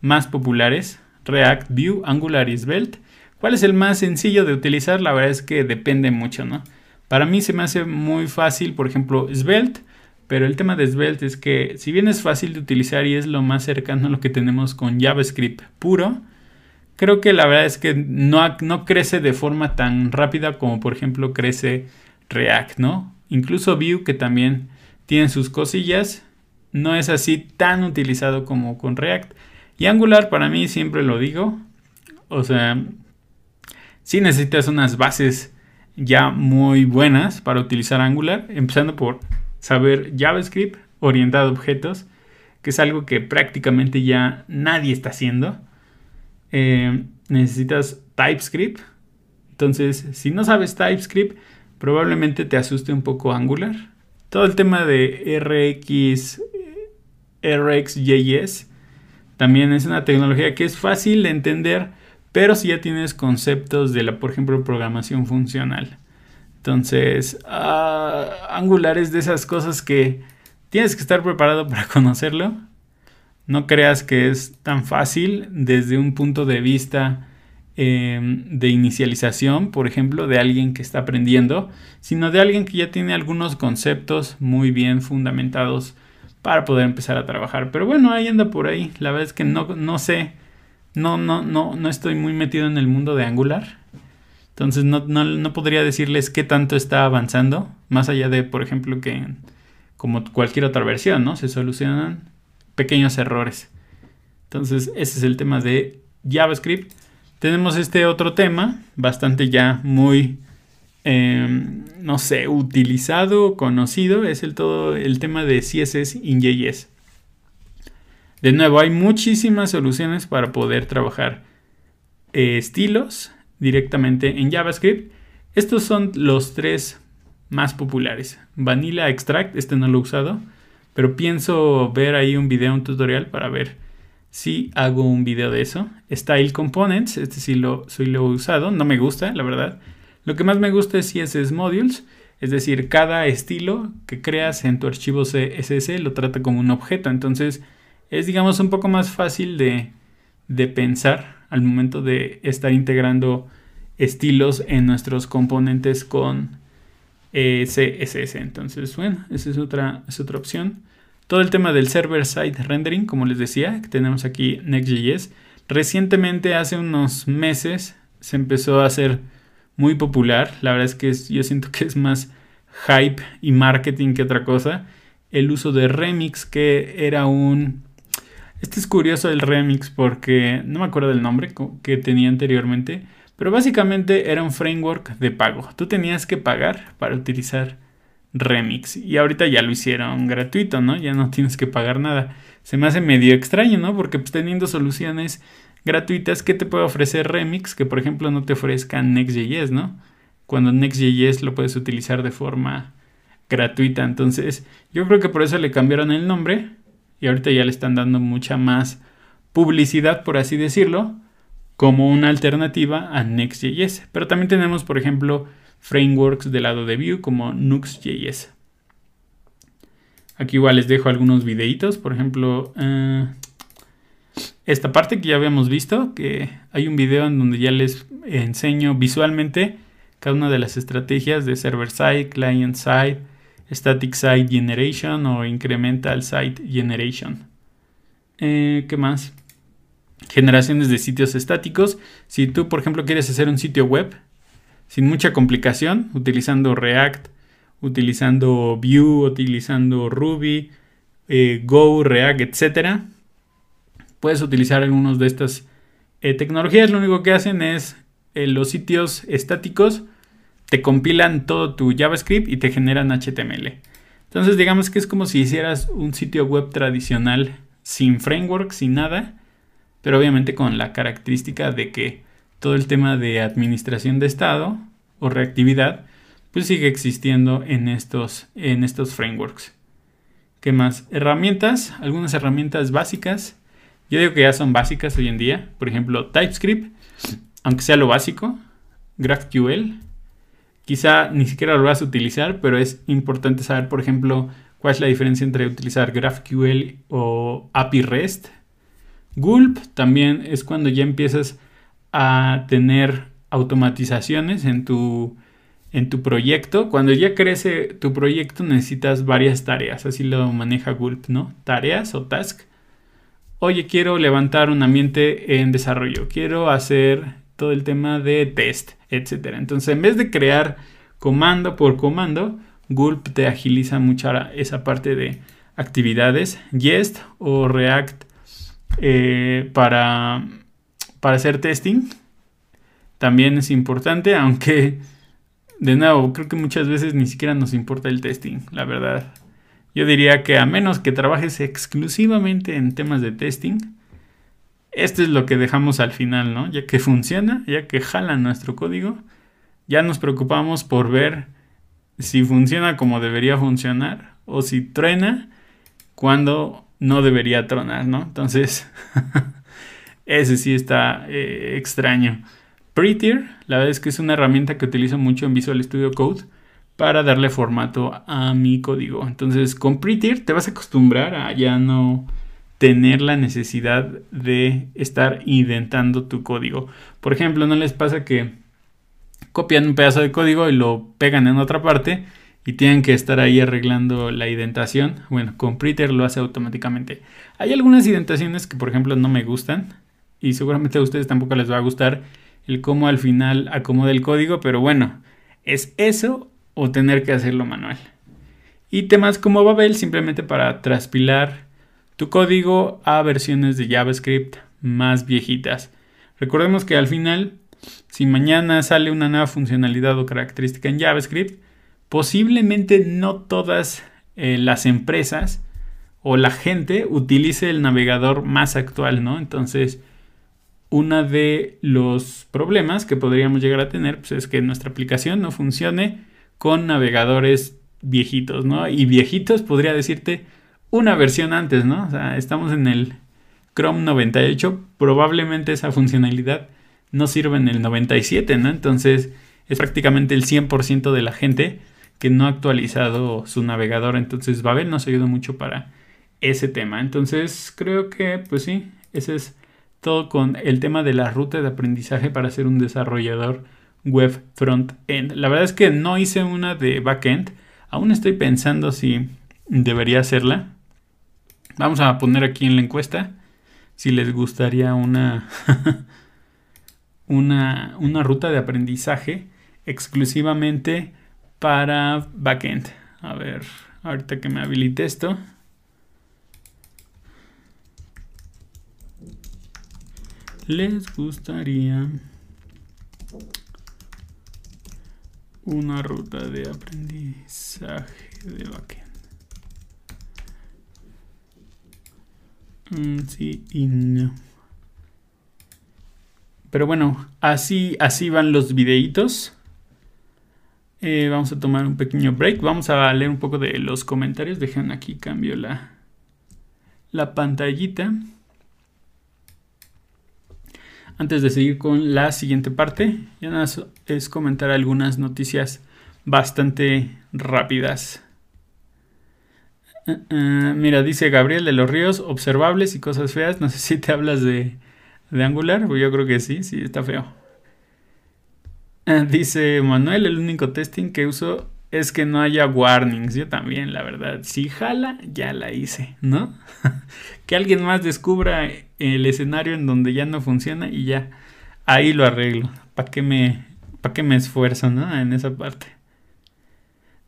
más populares. React, Vue, Angular y Svelte. ¿Cuál es el más sencillo de utilizar? La verdad es que depende mucho, ¿no? Para mí se me hace muy fácil, por ejemplo, Svelte. Pero el tema de Svelte es que si bien es fácil de utilizar y es lo más cercano a lo que tenemos con JavaScript puro, creo que la verdad es que no, no crece de forma tan rápida como por ejemplo crece React, ¿no? Incluso Vue que también tiene sus cosillas, no es así tan utilizado como con React. Y Angular para mí siempre lo digo, o sea, si necesitas unas bases ya muy buenas para utilizar Angular, empezando por saber JavaScript orientado a objetos, que es algo que prácticamente ya nadie está haciendo. Eh, necesitas TypeScript. Entonces, si no sabes TypeScript, probablemente te asuste un poco Angular todo el tema de RX, RxJS también es una tecnología que es fácil de entender, pero si ya tienes conceptos de la, por ejemplo, programación funcional. Entonces, uh, Angular es de esas cosas que tienes que estar preparado para conocerlo. No creas que es tan fácil desde un punto de vista Em, de inicialización, por ejemplo, de alguien que está aprendiendo, sino de alguien que ya tiene algunos conceptos muy bien fundamentados para poder empezar a trabajar. Pero bueno, ahí anda por ahí. La verdad es que no, no sé, no, no, no, no estoy muy metido en el mundo de Angular. Entonces no, no, no podría decirles qué tanto está avanzando, más allá de, por ejemplo, que como cualquier otra versión, ¿no? Se solucionan pequeños errores. Entonces, ese es el tema de JavaScript. Tenemos este otro tema, bastante ya muy, em, no sé, utilizado, conocido, es el todo el tema de CSS in JS. De nuevo, hay muchísimas soluciones para poder trabajar eh, estilos directamente en JavaScript. Estos son los tres más populares. Vanilla Extract, este no lo he usado, pero pienso ver ahí un video, un tutorial para ver si hago un video de eso. Style Components, este sí lo, soy lo usado, no me gusta, la verdad. Lo que más me gusta es CSS Modules, es decir, cada estilo que creas en tu archivo CSS lo trata como un objeto. Entonces es, digamos, un poco más fácil de, de pensar al momento de estar integrando estilos en nuestros componentes con CSS. Entonces, bueno, esa es otra, es otra opción. Todo el tema del server-side rendering, como les decía, que tenemos aquí Next.js, recientemente, hace unos meses, se empezó a hacer muy popular. La verdad es que yo siento que es más hype y marketing que otra cosa. El uso de Remix, que era un... Este es curioso el Remix porque no me acuerdo del nombre que tenía anteriormente, pero básicamente era un framework de pago. Tú tenías que pagar para utilizar Remix. Y ahorita ya lo hicieron gratuito, ¿no? Ya no tienes que pagar nada. Se me hace medio extraño, ¿no? Porque pues teniendo soluciones gratuitas, ¿qué te puede ofrecer Remix? Que por ejemplo no te ofrezcan Next.js, ¿no? Cuando Next.js lo puedes utilizar de forma gratuita. Entonces, yo creo que por eso le cambiaron el nombre y ahorita ya le están dando mucha más publicidad, por así decirlo, como una alternativa a Next.js. Pero también tenemos, por ejemplo, frameworks del lado de Vue como Nux.js. Aquí igual les dejo algunos videitos, por ejemplo, eh, esta parte que ya habíamos visto, que hay un video en donde ya les enseño visualmente cada una de las estrategias de server side, client side, static side generation o incremental side generation. Eh, ¿Qué más? Generaciones de sitios estáticos. Si tú, por ejemplo, quieres hacer un sitio web sin mucha complicación, utilizando React, utilizando Vue, utilizando Ruby, eh, Go, React, etcétera, puedes utilizar algunos de estas eh, tecnologías. Lo único que hacen es los sitios estáticos te compilan todo tu JavaScript y te generan HTML. Entonces digamos que es como si hicieras un sitio web tradicional sin framework, sin nada, pero obviamente con la característica de que todo el tema de administración de estado o reactividad pues sigue existiendo en estos, en estos frameworks. ¿Qué más? Herramientas, algunas herramientas básicas. Yo digo que ya son básicas hoy en día. Por ejemplo, TypeScript, aunque sea lo básico. GraphQL, Quizá ni siquiera lo vas a utilizar, pero es importante saber, por ejemplo, cuál es la diferencia entre utilizar GraphQL o API REST. Gulp también es cuando ya empiezas a tener automatizaciones en tu, en tu proyecto. Cuando ya crece tu proyecto necesitas varias tareas, así lo maneja Gulp, ¿no? Tareas o task. Oye, quiero levantar un ambiente en desarrollo, quiero hacer todo el tema de test etcétera. Entonces, en vez de crear comando por comando, Gulp te agiliza mucho esa parte de actividades. Jest o React eh, para, para hacer testing también es importante, aunque de nuevo, creo que muchas veces ni siquiera nos importa el testing, la verdad. Yo diría que a menos que trabajes exclusivamente en temas de testing, esto es lo que dejamos al final, ¿no? Ya que funciona, ya que jala nuestro código, ya nos preocupamos por ver si funciona como debería funcionar o si truena cuando no debería tronar, ¿no? Entonces, ese sí está eh, extraño. Prettier, la verdad es que es una herramienta que utilizo mucho en Visual Studio Code para darle formato a mi código. Entonces, con Prettier te vas a acostumbrar a ya no tener la necesidad de estar indentando tu código. Por ejemplo, ¿no les pasa que copian un pedazo de código y lo pegan en otra parte y tienen que estar ahí arreglando la indentación? Bueno, con Prettier lo hace automáticamente. Hay algunas indentaciones que, por ejemplo, no me gustan y seguramente a ustedes tampoco les va a gustar el cómo al final acomoda el código, pero bueno, es eso o tener que hacerlo manual. Y temas como Babel simplemente para traspilar tu código a versiones de JavaScript más viejitas. Recordemos que al final, si mañana sale una nueva funcionalidad o característica en JavaScript, posiblemente no todas eh, las empresas o la gente utilice el navegador más actual, ¿no? Entonces, uno de los problemas que podríamos llegar a tener pues, es que nuestra aplicación no funcione con navegadores viejitos, ¿no? Y viejitos podría decirte una versión antes, ¿no? O sea, estamos en el Chrome 98, probablemente esa funcionalidad no sirve en el 97, ¿no? Entonces es prácticamente el 100% de la gente que no ha actualizado su navegador, entonces Babel nos ayuda mucho para ese tema. Entonces creo que, pues sí, ese es todo con el tema de la ruta de aprendizaje para ser un desarrollador web front-end. La verdad es que no hice una de back-end, aún estoy pensando si debería hacerla. Vamos a poner aquí en la encuesta si les gustaría una, una, una ruta de aprendizaje exclusivamente para backend. A ver, ahorita que me habilite esto. Les gustaría una ruta de aprendizaje de backend. Mm, sí y no. Pero bueno, así, así van los videitos. Eh, vamos a tomar un pequeño break. Vamos a leer un poco de los comentarios. Dejen aquí, cambio la, la pantallita. Antes de seguir con la siguiente parte, ya nada es comentar algunas noticias bastante rápidas. Uh, uh, mira, dice Gabriel de los Ríos, observables y cosas feas. No sé si te hablas de, de Angular, yo creo que sí, sí, está feo. Dice Manuel, el único testing que uso es que no haya warnings. Yo también, la verdad. Si jala, ya la hice, ¿no? que alguien más descubra el escenario en donde ya no funciona y ya ahí lo arreglo. ¿Para qué me, qué me esfuerzo, no? En esa parte.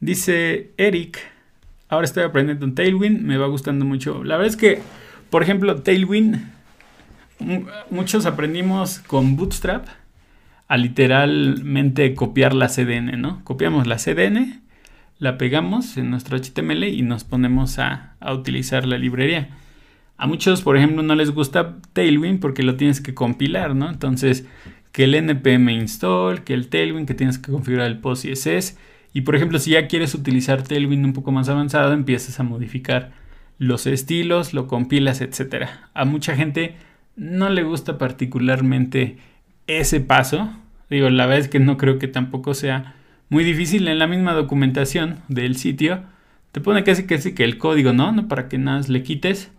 Dice Eric, ahora estoy aprendiendo en Tailwind, me va gustando mucho. La verdad es que, por ejemplo, Tailwind, muchos aprendimos con Bootstrap a literalmente copiar la CDN, ¿no? Copiamos la CDN, la pegamos en nuestro HTML y nos ponemos a, utilizar la librería. A muchos, por ejemplo, no les gusta Tailwind porque lo tienes que compilar, ¿no? Entonces, que el npm install, que el Tailwind, que tienes que configurar el post CSS. Y por ejemplo, si ya quieres utilizar Tailwind un poco más avanzado, empiezas a modificar los estilos, lo compilas, etc. A mucha gente no le gusta particularmente ese paso. Digo, la verdad es que no creo que tampoco sea muy difícil. En la misma documentación del sitio te pone casi casi que el código, ¿no? no para que nada le quites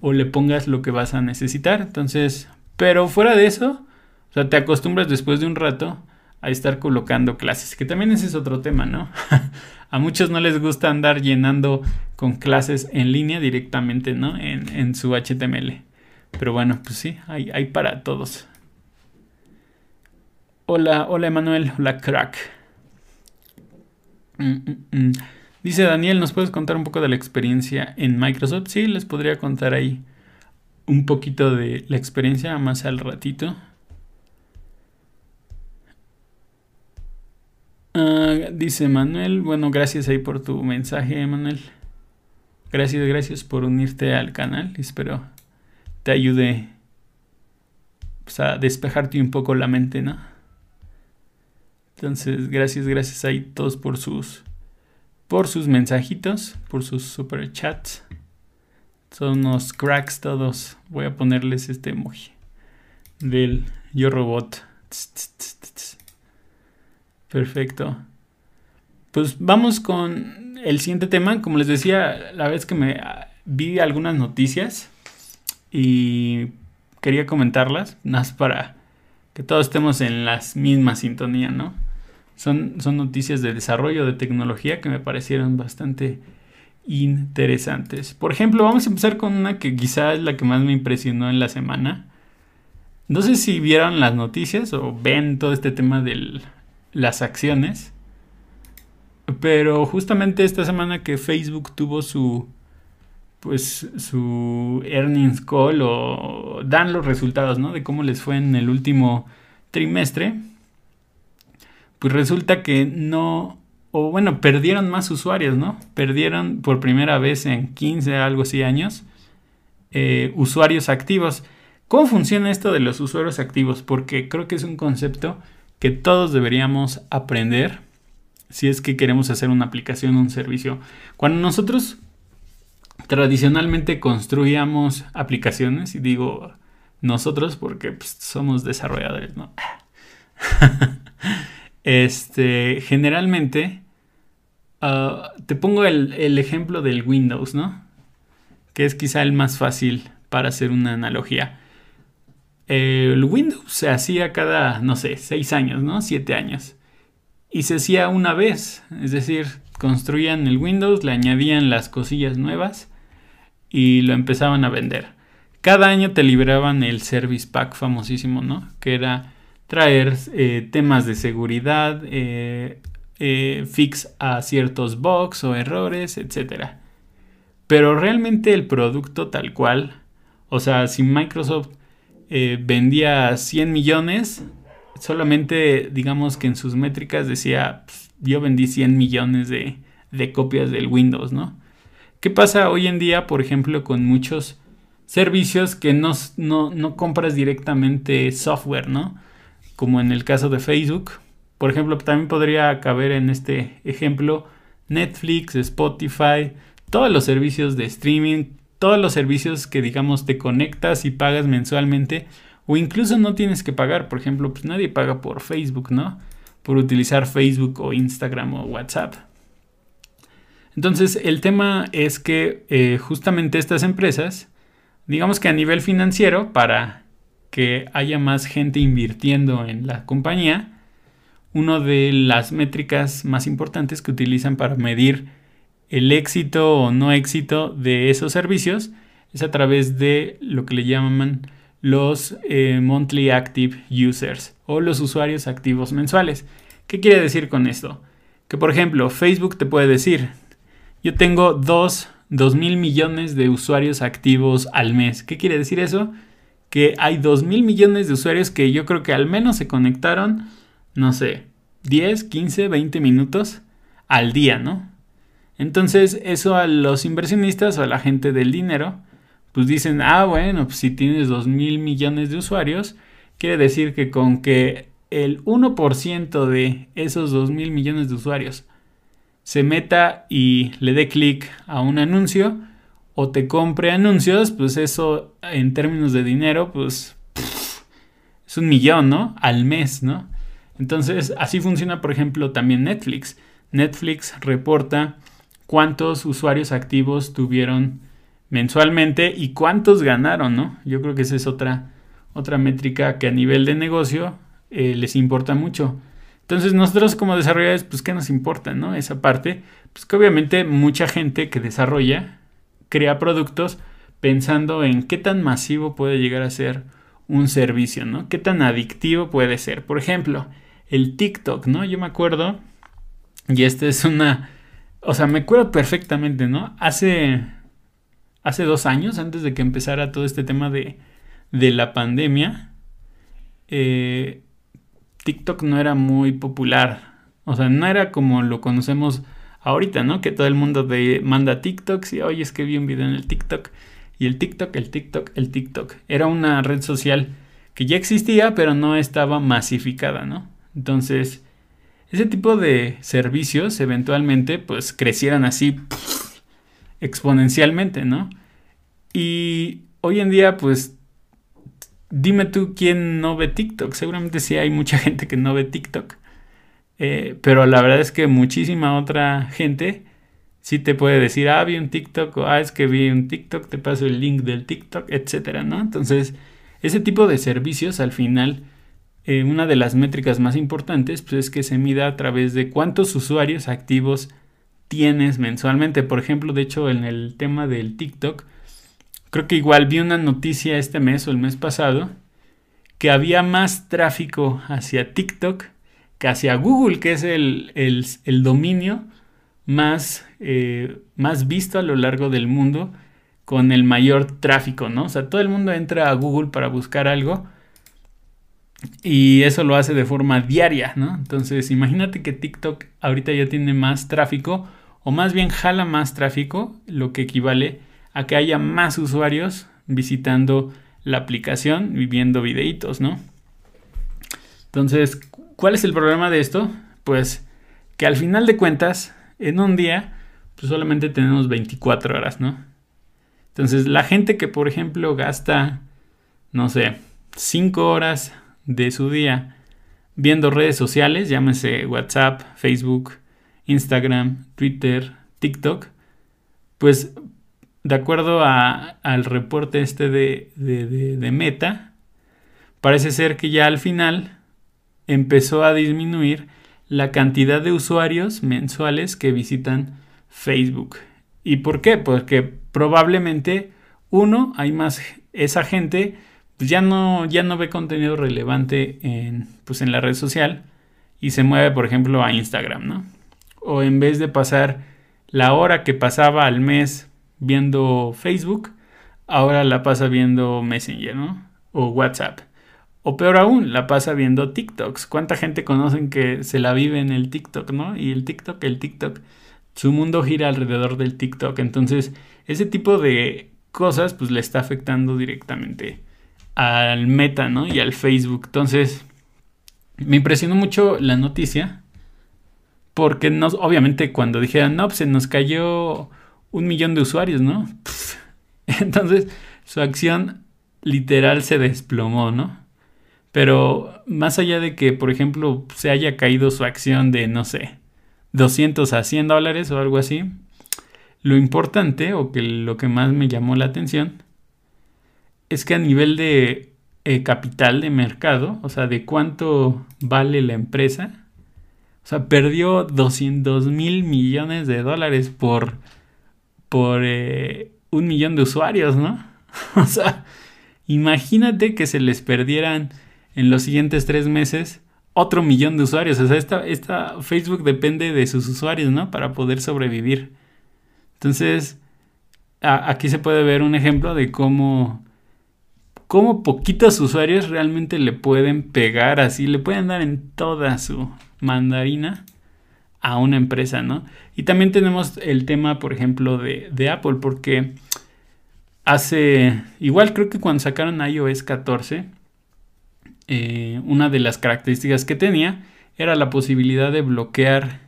o le pongas lo que vas a necesitar. Entonces, pero fuera de eso, o sea, te acostumbras después de un rato a estar colocando clases, que también ese es otro tema, ¿no? a muchos no les gusta andar llenando con clases en línea directamente, ¿no? En, en su HTML. Pero bueno, pues sí, hay, hay para todos. Hola, hola Emanuel, hola crack. Mm, mm, mm. Dice Daniel, ¿nos puedes contar un poco de la experiencia en Microsoft? Sí, les podría contar ahí un poquito de la experiencia más al ratito. Ah, dice Manuel, bueno, gracias ahí por tu mensaje, Manuel. Gracias, gracias por unirte al canal. Espero te ayude pues, a despejarte un poco la mente, ¿no? Entonces, gracias, gracias ahí todos por sus por sus mensajitos, por sus super chats. Son unos cracks todos. Voy a ponerles este emoji del yo robot. Perfecto. Pues vamos con el siguiente tema. Como les decía, la vez que me ah, vi algunas noticias y quería comentarlas, más para que todos estemos en la misma sintonía, ¿no? Son, son noticias de desarrollo de tecnología que me parecieron bastante interesantes. Por ejemplo, vamos a empezar con una que quizá es la que más me impresionó en la semana. No sé si vieron las noticias o ven todo este tema de las acciones. Pero justamente esta semana que Facebook tuvo su pues su earnings call o dan los resultados, ¿no? De cómo les fue en el último trimestre pues resulta que no, o bueno, perdieron más usuarios, ¿no? Perdieron por primera vez en 15, algo así años, eh, usuarios activos. ¿Cómo funciona esto de los usuarios activos? Porque creo que es un concepto que todos deberíamos aprender si es que queremos hacer una aplicación, un servicio. Cuando nosotros tradicionalmente construíamos aplicaciones, y digo nosotros porque pues, somos desarrolladores, ¿no? Este, generalmente, ah, te pongo el, ejemplo del Windows, ¿no? Que es quizá el más fácil para hacer una analogía. El Windows se hacía cada, no sé, seis años, ¿no? Siete años. Y se hacía una vez, es decir, construían el Windows, le añadían las cosillas nuevas y lo empezaban a vender. Cada año te liberaban el Service Pack famosísimo, ¿no? Que era traer eh, temas de seguridad, eh, eh, fix a ciertos bugs o errores, etc. Pero realmente el producto tal cual, o sea, si Microsoft vendía 100 millones, solamente digamos que en sus métricas decía, yo vendí 100 millones de, copias del Windows, ¿no? ¿Qué pasa hoy en día, por ejemplo, con muchos servicios que no, no compras directamente software, ¿no? Como en el caso de Facebook. Por ejemplo, también podría caber en este ejemplo Netflix, Spotify, todos los servicios de streaming, todos los servicios que digamos te conectas y pagas mensualmente. O incluso no tienes que pagar, por ejemplo, pues nadie paga por Facebook, ¿no? Por utilizar Facebook o Instagram o WhatsApp. Entonces el tema es que eh, justamente estas empresas, digamos que a nivel financiero, para que haya más gente invirtiendo en la compañía, una de las métricas más importantes que utilizan para medir el éxito o no éxito de esos servicios es a través de lo que le llaman los eh, monthly active users o los usuarios activos mensuales. ¿Qué quiere decir con esto? Que por ejemplo Facebook te puede decir, yo tengo 2, mil millones de usuarios activos al mes. ¿Qué quiere decir eso? Que hay 2 mil millones de usuarios que yo creo que al menos se conectaron, no sé, 10, 15, 20 minutos al día, ¿no? Entonces eso a los inversionistas o a la gente del dinero, pues dicen, ah, bueno, pues si tienes 2 mil millones de usuarios, quiere decir que con que el 1% de esos 2 mil millones de usuarios se meta y le dé clic a un anuncio o te compre anuncios, pues eso en términos de dinero, pues es un millón, ¿no? Al mes, ¿no? Entonces así funciona, por ejemplo, también Netflix. Netflix reporta cuántos usuarios activos tuvieron mensualmente y cuántos ganaron, ¿no? Yo creo que esa es otra, otra métrica que a nivel de negocio eh, les importa mucho. Entonces nosotros como desarrolladores, pues ¿qué nos importa, no? Esa parte, pues que obviamente mucha gente que desarrolla crea productos pensando en qué tan masivo puede llegar a ser un servicio, ¿no? Qué tan adictivo puede ser. Por ejemplo, el TikTok, ¿no? Yo me acuerdo, y esta es una o sea, me acuerdo perfectamente, ¿no? Hace, hace dos años, antes de que empezara todo este tema de, de la pandemia, eh, TikTok no era muy popular. O sea, no era como lo conocemos ahorita, ¿no? Que todo el mundo te manda TikToks y, oye, es que vi un video en el TikTok. Y el TikTok, el TikTok, el TikTok. Era una red social que ya existía, pero no estaba masificada, ¿no? Entonces, ese tipo de servicios eventualmente pues crecieran así exponencialmente, ¿no? Y hoy en día pues dime tú quién no ve TikTok. Seguramente sí hay mucha gente que no ve TikTok. Eh, pero la verdad es que muchísima otra gente sí te puede decir, ah, vi un TikTok, o ah, es que vi un TikTok, te paso el link del TikTok, etcétera, ¿no? Entonces, ese tipo de servicios al final eh, una de las métricas más importantes pues, es que se mida a través de cuántos usuarios activos tienes mensualmente. Por ejemplo, de hecho, en el tema del TikTok, creo que igual vi una noticia este mes o el mes pasado que había más tráfico hacia TikTok que hacia Google, que es el, dominio más, eh, más visto a lo largo del mundo con el mayor tráfico, ¿no? O sea, todo el mundo entra a Google para buscar algo y eso lo hace de forma diaria, ¿no? Entonces, imagínate que TikTok ahorita ya tiene más tráfico, o más bien jala más tráfico, lo que equivale a que haya más usuarios visitando la aplicación y viendo videitos, ¿no? Entonces, ¿cuál es el problema de esto? Pues que al final de cuentas, en un día, pues solamente tenemos 24 horas, ¿no? Entonces, la gente que, por ejemplo, gasta, no sé, 5 horas de su día viendo redes sociales, llámese WhatsApp, Facebook, Instagram, Twitter, TikTok, pues de acuerdo al reporte este de, de, Meta, parece ser que ya al final empezó a disminuir la cantidad de usuarios mensuales que visitan Facebook. ¿Y por qué? Porque probablemente, uno, hay más, esa gente pues ya no, ya no ve contenido relevante en, pues en la red social y se mueve, por ejemplo, a Instagram, ¿no? O en vez de pasar la hora que pasaba al mes viendo Facebook, ahora la pasa viendo Messenger, ¿no? O WhatsApp. O peor aún, la pasa viendo TikToks. ¿Cuánta gente conocen que se la vive en el TikTok, ¿no? Y el TikTok, el TikTok, su mundo gira alrededor del TikTok. Entonces, ese tipo de cosas, pues le está afectando directamente al Meta, ¿no? Y al Facebook. Entonces, me impresionó mucho la noticia. Porque obviamente cuando dijeron, no, pues se nos cayó un millón de usuarios, ¿no? Entonces, su acción literal se desplomó, ¿no? Pero más allá de que, por ejemplo, se haya caído su acción de, no sé, 200 a 100 dólares o algo así, lo importante o que lo que más me llamó la atención es que a nivel de eh, capital de mercado, o sea, de cuánto vale la empresa, o sea, perdió 200 mil millones de dólares por, por eh, un millón de usuarios, ¿no? o sea, imagínate que se les perdieran en los siguientes tres meses otro millón de usuarios. O sea, esta, esta Facebook depende de sus usuarios, ¿no? Para poder sobrevivir. Entonces, aquí se puede ver un ejemplo de cómo, cómo poquitos usuarios realmente le pueden pegar así, le pueden dar en toda su mandarina a una empresa, ¿no? Y también tenemos el tema, por ejemplo, de, de Apple, porque hace, igual creo que cuando sacaron iOS 14, eh, una de las características que tenía era la posibilidad de bloquear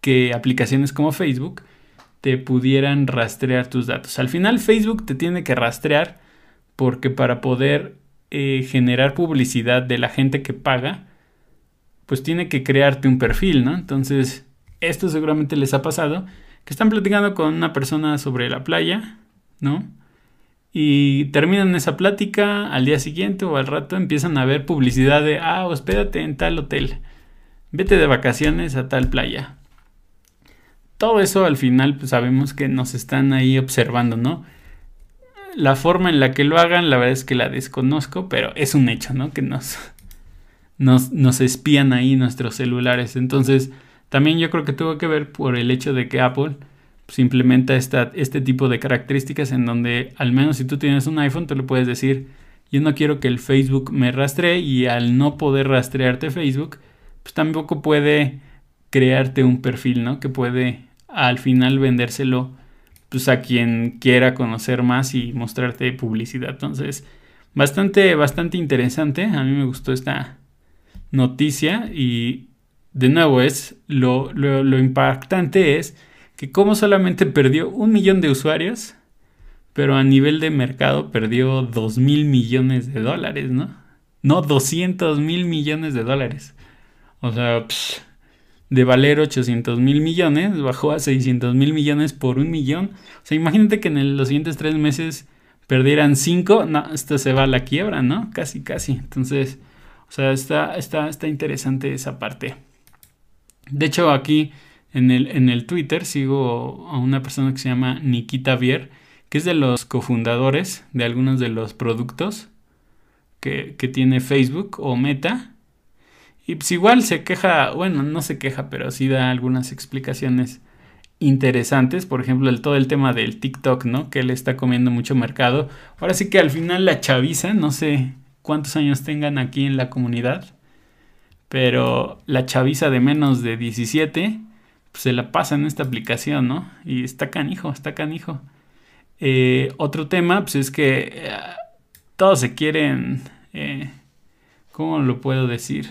que aplicaciones como Facebook te pudieran rastrear tus datos. Al final Facebook te tiene que rastrear porque para poder eh, generar publicidad de la gente que paga, pues tiene que crearte un perfil, ¿no? Entonces, esto seguramente les ha pasado, que están platicando con una persona sobre la playa, ¿no? Y terminan esa plática al día siguiente o al rato empiezan a ver publicidad de, ah, hospédate en tal hotel, vete de vacaciones a tal playa. Todo eso al final pues sabemos que nos están ahí observando, ¿no? La forma en la que lo hagan, la verdad es que la desconozco, pero es un hecho, ¿no? Que nos, nos, nos espían ahí nuestros celulares. Entonces, también yo creo que tuvo que ver por el hecho de que Apple pues implementa esta, este tipo de características en donde al menos si tú tienes un iPhone tú le puedes decir yo no quiero que el Facebook me rastree y al no poder rastrearte Facebook pues tampoco puede crearte un perfil, ¿no? Que puede al final vendérselo pues a quien quiera conocer más y mostrarte publicidad. Entonces, bastante, bastante interesante. A mí me gustó esta noticia y de nuevo es lo, lo, lo impactante es que como solamente perdió un millón de usuarios, pero a nivel de mercado perdió 2 mil millones de dólares, ¿no? No, 200 mil millones de dólares. O sea, de valer 800 mil millones, bajó a 600 mil millones por un millón. O sea, imagínate que en los siguientes tres meses perdieran 5, no, esto se va a la quiebra, ¿no? Casi, casi. Entonces, o sea, está, está, está interesante esa parte. De hecho, aquí en el, en el Twitter sigo a una persona que se llama Nikita Vier, que es de los cofundadores de algunos de los productos que, tiene Facebook o Meta. Y pues igual se queja, bueno, no se queja, pero sí da algunas explicaciones interesantes. Por ejemplo, el, todo el tema del TikTok, ¿no? Que él está comiendo mucho mercado. Ahora sí que al final la chaviza, no sé cuántos años tengan aquí en la comunidad, pero la chaviza de menos de 17 se la pasa en esta aplicación, ¿no? Y está canijo, está canijo. Eh, otro tema, pues es que eh, todos se quieren, eh, ¿cómo lo puedo decir?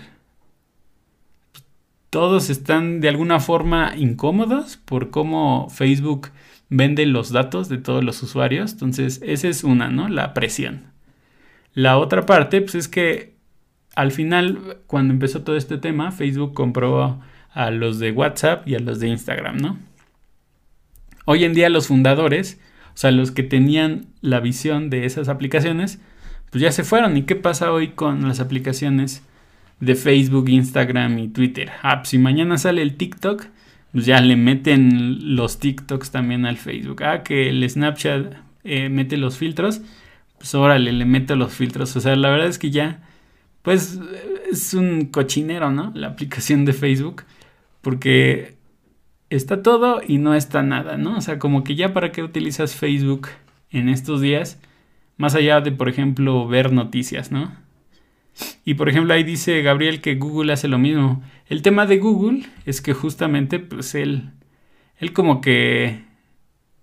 Todos están de alguna forma incómodos por cómo Facebook vende los datos de todos los usuarios. Entonces, esa es una, ¿no? La presión. La otra parte, pues es que al final, cuando empezó todo este tema, Facebook compró a los de WhatsApp y a los de Instagram, ¿no? Hoy en día los fundadores, o sea, los que tenían la visión de esas aplicaciones, pues ya se fueron. ¿Y qué pasa hoy con las aplicaciones de Facebook, Instagram y Twitter? Ah, pues si mañana sale el TikTok, pues ya le meten los TikToks también al Facebook. Ah, que el Snapchat eh, mete los filtros, pues órale, le meto los filtros. O sea, la verdad es que ya, pues es un cochinero, ¿no? La aplicación de Facebook porque está todo y no está nada, ¿no? O sea, como que ya para qué utilizas Facebook en estos días, más allá de, por ejemplo, ver noticias, ¿no? Y por ejemplo, ahí dice Gabriel que Google hace lo mismo. El tema de Google es que justamente, pues él, él como que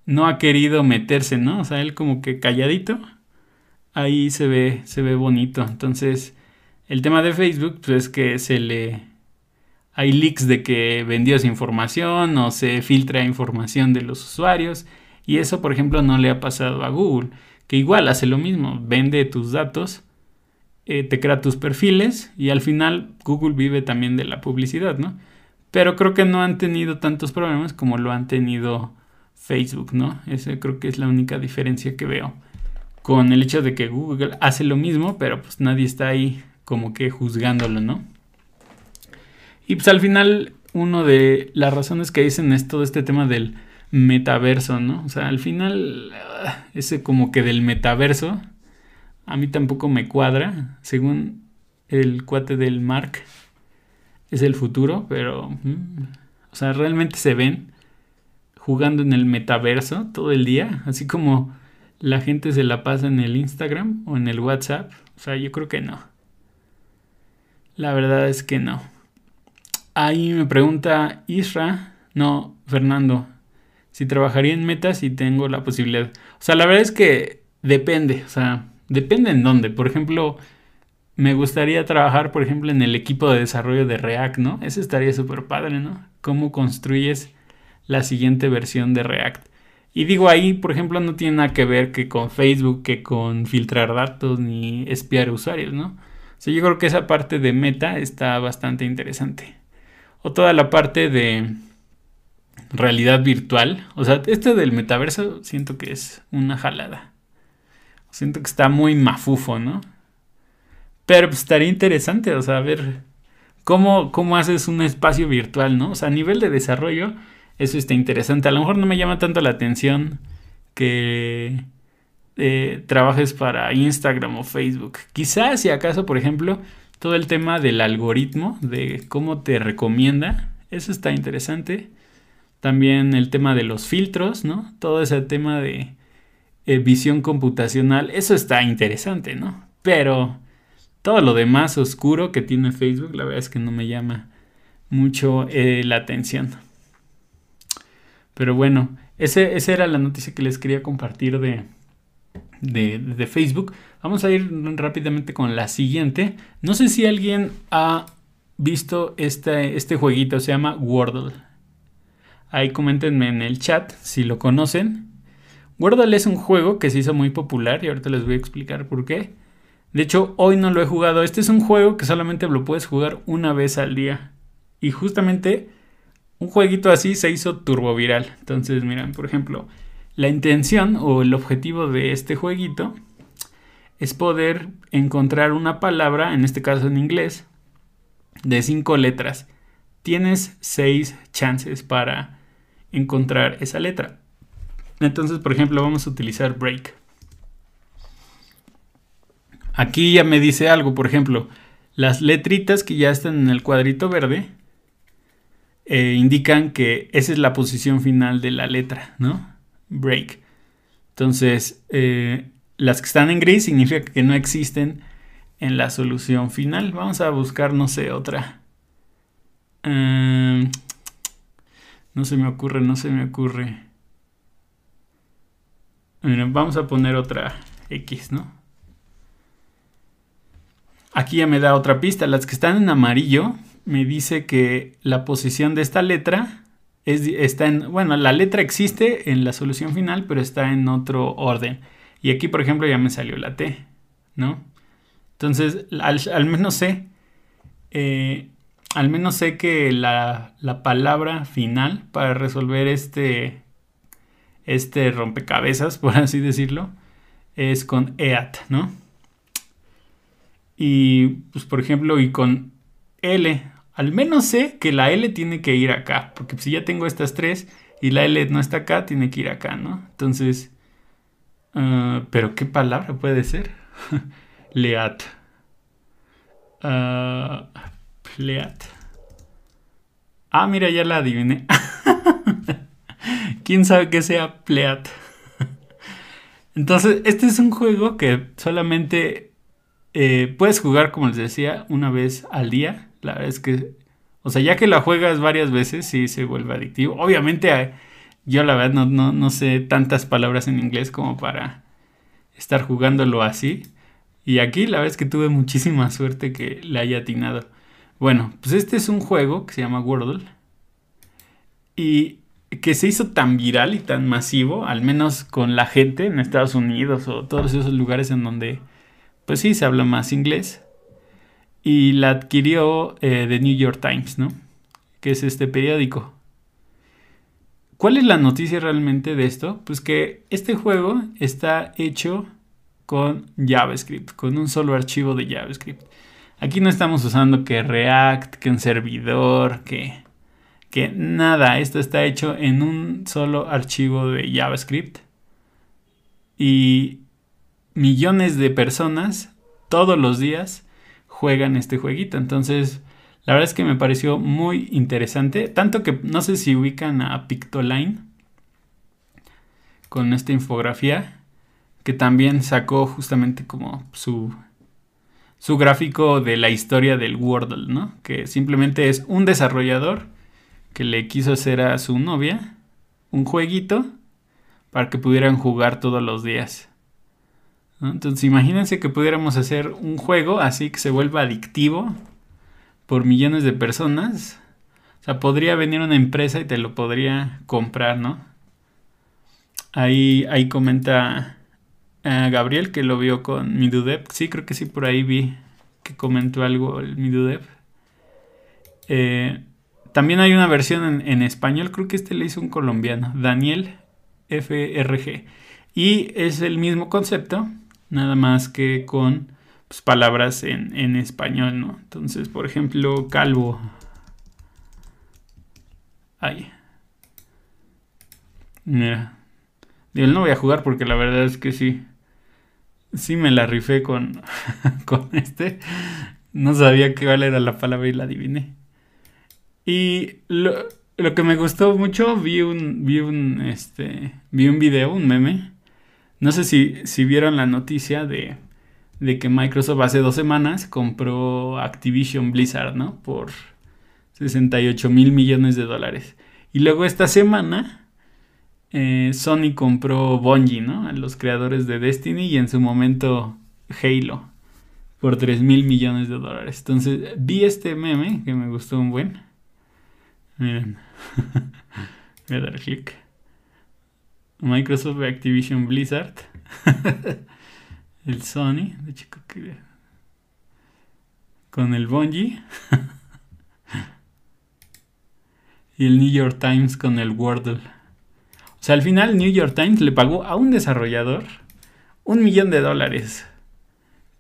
no ha querido meterse, ¿no? O sea, él como que calladito, ahí se ve, se ve bonito. Entonces, el tema de Facebook, pues es que se le, hay leaks de que vendió esa información o se filtra información de los usuarios y eso por ejemplo no le ha pasado a Google que igual hace lo mismo, vende tus datos, eh, te crea tus perfiles y al final Google vive también de la publicidad, ¿no? Pero creo que no han tenido tantos problemas como lo han tenido Facebook, ¿no? Esa creo que es la única diferencia que veo con el hecho de que Google hace lo mismo, pero pues nadie está ahí como que juzgándolo, ¿no? Y pues al final, una de las razones que dicen es todo este tema del metaverso, ¿no? O sea, al final, ah, ese como que del metaverso, a mí tampoco me cuadra, según el cuate del Mark, es el futuro, pero, mm, o sea, realmente se ven jugando en el metaverso todo el día, así como la gente se la pasa en el Instagram o en el WhatsApp, o sea, yo creo que no. La verdad es que no. Ahí me pregunta Isra, no, Fernando, si trabajaría en metas y tengo la posibilidad. O sea, la verdad es que depende, o sea, depende en dónde. Por ejemplo, me gustaría trabajar, por ejemplo, en el equipo de desarrollo de React, ¿no? Eso estaría súper padre, ¿no? Cómo construyes la siguiente versión de React. Y digo ahí, por ejemplo, no tiene nada que ver que con Facebook, que con filtrar datos ni espiar usuarios, ¿no? O sea, yo creo que esa parte de meta está bastante interesante. O toda la parte de realidad virtual. O sea, este del metaverso siento que es una jalada. Siento que está muy mafufo, ¿no? Pero pues estaría interesante, o sea, ver cómo, cómo haces un espacio virtual, ¿no? O sea, a nivel de desarrollo, eso está interesante. A lo mejor no me llama tanto la atención que eh, trabajes para Instagram o Facebook. Quizás si acaso, por ejemplo, todo el tema del algoritmo, de cómo te recomienda, eso está interesante. También el tema de los filtros, ¿no? Todo ese tema de eh, visión computacional, eso está interesante, ¿no? Pero todo lo demás oscuro que tiene Facebook, la verdad es que no me llama mucho eh, la atención. Pero bueno, ese, esa era la noticia que les quería compartir de, de, Facebook. Vamos a ir rápidamente con la siguiente. No sé si alguien ha visto este, este jueguito, se llama Wordle. Ahí coméntenme en el chat si lo conocen. Wordle es un juego que se hizo muy popular y ahorita les voy a explicar por qué. De hecho, hoy no lo he jugado. Este es un juego que solamente lo puedes jugar una vez al día. Y justamente un jueguito así se hizo turboviral. Entonces, miren, por ejemplo, la intención o el objetivo de este jueguito es poder encontrar una palabra, en este caso en inglés, de cinco letras. Tienes seis chances para encontrar esa letra. Entonces, por ejemplo, vamos a utilizar break. Aquí ya me dice algo, por ejemplo, las letritas que ya están en el cuadrito verde eh, indican que esa es la posición final de la letra, ¿no? Break. Entonces, eh, las que están en gris significa que no existen en la solución final. Vamos a buscar, no sé, otra. Em, no se me ocurre, no se me ocurre. vamos a poner otra X, ¿no? Aquí ya me da otra pista. Las que están en amarillo me dice que la posición de esta letra es, está en... Bueno, la letra existe en la solución final, pero está en otro orden. Y aquí, por ejemplo, ya me salió la T, ¿no? Entonces, al, menos sé eh, al menos sé que la, palabra final para resolver este, este rompecabezas, por así decirlo, es con EAT, ¿no? Y, pues, por ejemplo, y con L, al menos sé que la L tiene que ir acá, porque si ya tengo estas tres y la L no está acá, tiene que ir acá, ¿no? Entonces, ah, pero ¿qué palabra puede ser? Leat. Uh, Pleat. Ah, mira, ya la adiviné. ¿Quién sabe qué sea Pleat? Entonces, este es un juego que solamente eh, puedes jugar, como les decía, una vez al día. La verdad es que, o sea, ya que la juegas varias veces, sí se vuelve adictivo. Obviamente, eh, yo la verdad no, no sé tantas palabras en inglés como para estar jugándolo así. Y aquí la verdad es que tuve muchísima suerte que le haya atinado. Bueno, pues este es un juego que se llama Wordle. Y que se hizo tan viral y tan masivo, al menos con la gente en Estados Unidos o todos esos lugares en donde, pues sí, se habla más inglés. Y la adquirió eh, The New York Times, ¿no? Que es este periódico. ¿Cuál es la noticia realmente de esto? Pues que este juego está hecho con JavaScript, con un solo archivo de JavaScript. Aquí no estamos usando que React, que un servidor, que, que nada. Esto está hecho en un solo archivo de JavaScript. Y millones de personas todos los días juegan este jueguito. Entonces, la verdad es que me pareció muy interesante. Tanto que no sé si ubican a Pictoline con esta infografía. Que también sacó justamente como su su gráfico de la historia del Wordle, ¿no? Que simplemente es un desarrollador que le quiso hacer a su novia un jueguito para que pudieran jugar todos los días. Entonces imagínense que pudiéramos hacer un juego así que se vuelva adictivo por millones de personas. O sea, podría venir una empresa y te lo podría comprar, ¿no? Ahí, ahí comenta Gabriel que lo vio con Midudev. Sí, creo que sí, por ahí vi que comentó algo el Midudev. Eh, también hay una versión en, español, creo que este le hizo un colombiano, Daniel FRG. Y es el mismo concepto, nada más que con pues, palabras en, en español, ¿no? Entonces, por ejemplo, calvo. Ahí. Mira. No voy a jugar porque la verdad es que sí. Sí me la rifé con, con este. No sabía qué era la palabra y la adiviné. Y lo, que me gustó mucho, vi un, vi un, este, vi un video, un meme. No sé si, si vieron la noticia de, de que Microsoft hace dos semanas compró Activision Blizzard, ¿no? Por 68 mil millones de dólares. Y luego esta semana eh, Sony compró Bungie, ¿no? A los creadores de Destiny y en su momento Halo por 3 mil millones de dólares. Entonces vi este meme que me gustó un buen. Miren. Voy a dar clic. Microsoft Activision Blizzard. el Sony. De chico. Con el Bungie. y el New York Times con el Wordle. O sea, al final New York Times le pagó a un desarrollador un millón de dólares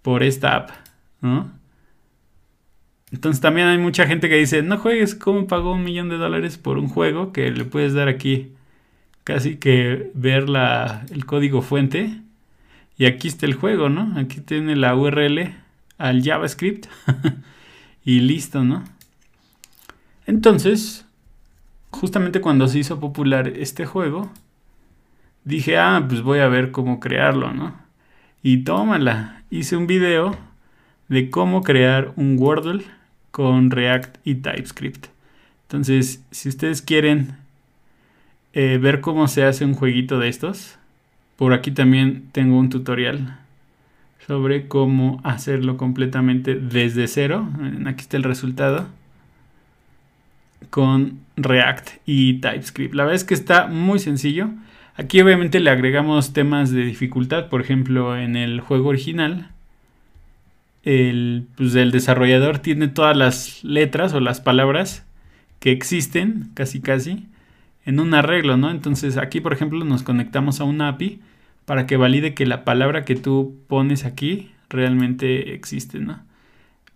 por esta app, ¿no? Entonces también hay mucha gente que dice, no juegues, ¿cómo pagó un millón de dólares por un juego que le puedes dar aquí? Casi que ver la, el código fuente. Y aquí está el juego, ¿no? Aquí tiene la URL al JavaScript. y listo, ¿no? Entonces, justamente cuando se hizo popular este juego, dije, ah, pues voy a ver cómo crearlo, ¿no? Y tómala, hice un video de cómo crear un Wordle con React y TypeScript. Entonces, si ustedes quieren eh, ver cómo se hace un jueguito de estos, por aquí también tengo un tutorial sobre cómo hacerlo completamente desde cero. Aquí está el resultado con React y TypeScript. La verdad es que está muy sencillo. Aquí obviamente le agregamos temas de dificultad. Por ejemplo, en el juego original, el, pues, el desarrollador tiene todas las letras o las palabras que existen, casi casi, en un arreglo, ¿no? Entonces aquí, por ejemplo, nos conectamos a una API para que valide que la palabra que tú pones aquí realmente existe, ¿no?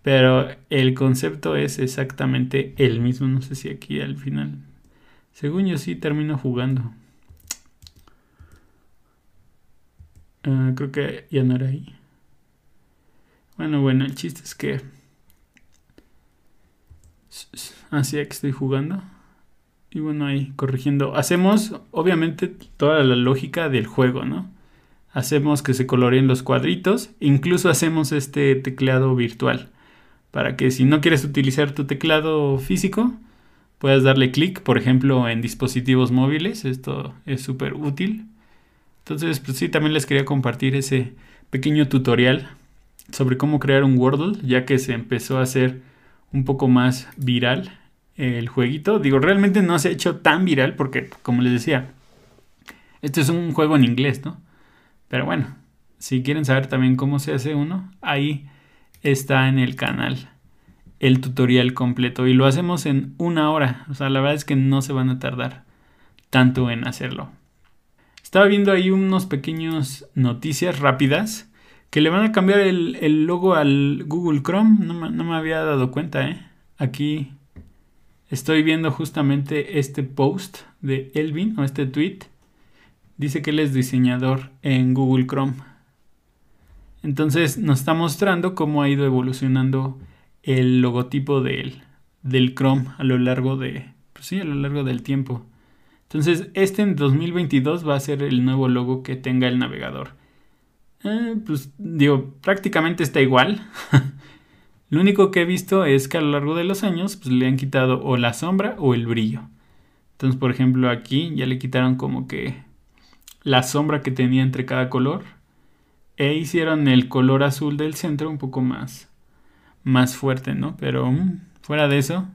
Pero el concepto es exactamente el mismo. No sé si aquí al final. Según yo sí termino jugando. Ah, creo que ya no era ahí. Bueno, bueno, el chiste es que... Así que estoy jugando. Y bueno, ahí corrigiendo. Hacemos, obviamente, toda la lógica del juego, ¿no? Hacemos que se coloreen los cuadritos. Incluso hacemos este teclado virtual para que si no quieres utilizar tu teclado físico, puedas darle clic, por ejemplo, en dispositivos móviles. Esto es súper útil. Entonces, pues sí, también les quería compartir ese pequeño tutorial sobre cómo crear un Wordle, ya que se empezó a hacer un poco más viral el jueguito. Digo, realmente no se ha hecho tan viral porque, como les decía, este es un juego en inglés, ¿no? Pero bueno, si quieren saber también cómo se hace uno, ahí está en el canal el tutorial completo y lo hacemos en una hora. O sea, la verdad es que no se van a tardar tanto en hacerlo. Estaba viendo ahí unos pequeños noticias rápidas que le van a cambiar el, logo al Google Chrome. No, no, me había dado cuenta, ¿eh? Aquí estoy viendo justamente este post de Elvin o este tweet. Dice que él es diseñador en Google Chrome. Entonces nos está mostrando cómo ha ido evolucionando el logotipo del, del Chrome a lo largo de, pues sí, a lo largo del tiempo. Entonces, este en 2022 va a ser el nuevo logo que tenga el navegador. Eh, pues digo, prácticamente está igual. lo único que he visto es que a lo largo de los años pues, le han quitado o la sombra o el brillo. Entonces, por ejemplo, aquí ya le quitaron como que la sombra que tenía entre cada color. E hicieron el color azul del centro un poco más más fuerte, ¿no? Pero mm, fuera de eso,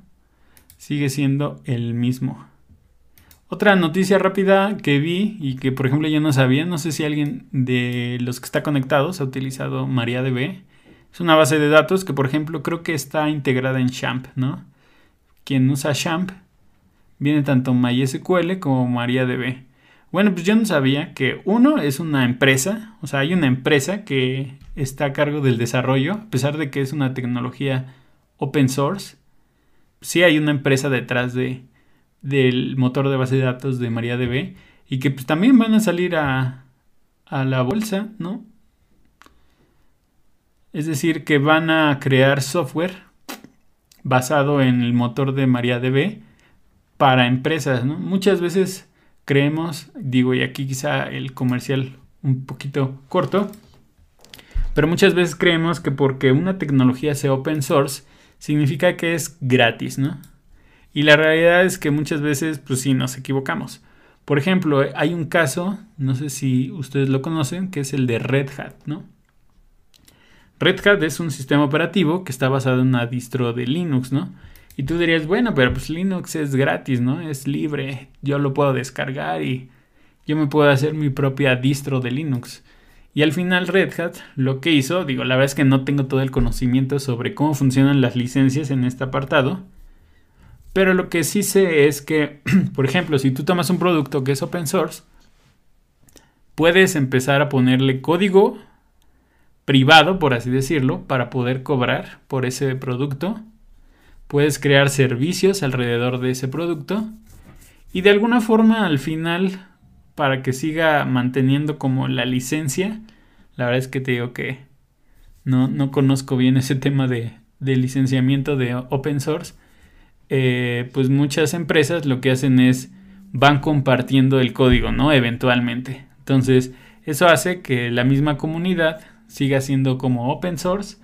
sigue siendo el mismo. Otra noticia rápida que vi y que por ejemplo yo no sabía, no sé si alguien de los que está conectados ha utilizado MariaDB. Es una base de datos que por ejemplo creo que está integrada en Champ, ¿no? Quien usa Champ viene tanto MySQL como MariaDB. Bueno, pues yo no sabía que uno es una empresa, o sea, hay una empresa que está a cargo del desarrollo, a pesar de que es una tecnología open source. Sí hay una empresa detrás de, del motor de base de datos de MariaDB y que pues, también van a salir a, a la bolsa, ¿no? Es decir, que van a crear software basado en el motor de MariaDB para empresas, ¿no? Muchas veces creemos, digo, y aquí quizá el comercial un poquito corto, pero muchas veces creemos que porque una tecnología sea open source, significa que es gratis, ¿no? Y la realidad es que muchas veces, pues sí, nos equivocamos. Por ejemplo, hay un caso, no sé si ustedes lo conocen, que es el de Red Hat, ¿no? Red Hat es un sistema operativo que está basado en una distro de Linux, ¿no? Y tú dirías, bueno, pero pues Linux es gratis, ¿no? Es libre, yo lo puedo descargar y yo me puedo hacer mi propia distro de Linux. Y al final Red Hat lo que hizo, digo, la verdad es que no tengo todo el conocimiento sobre cómo funcionan las licencias en este apartado, pero lo que sí sé es que, por ejemplo, si tú tomas un producto que es open source, puedes empezar a ponerle código privado, por así decirlo, para poder cobrar por ese producto. Puedes crear servicios alrededor de ese producto y de alguna forma al final para que siga manteniendo como la licencia la verdad es que te digo que no, no conozco bien ese tema de, licenciamiento de open source. Eh, pues muchas empresas lo que hacen es van compartiendo el código no eventualmente. Entonces eso hace que la misma comunidad siga siendo como open source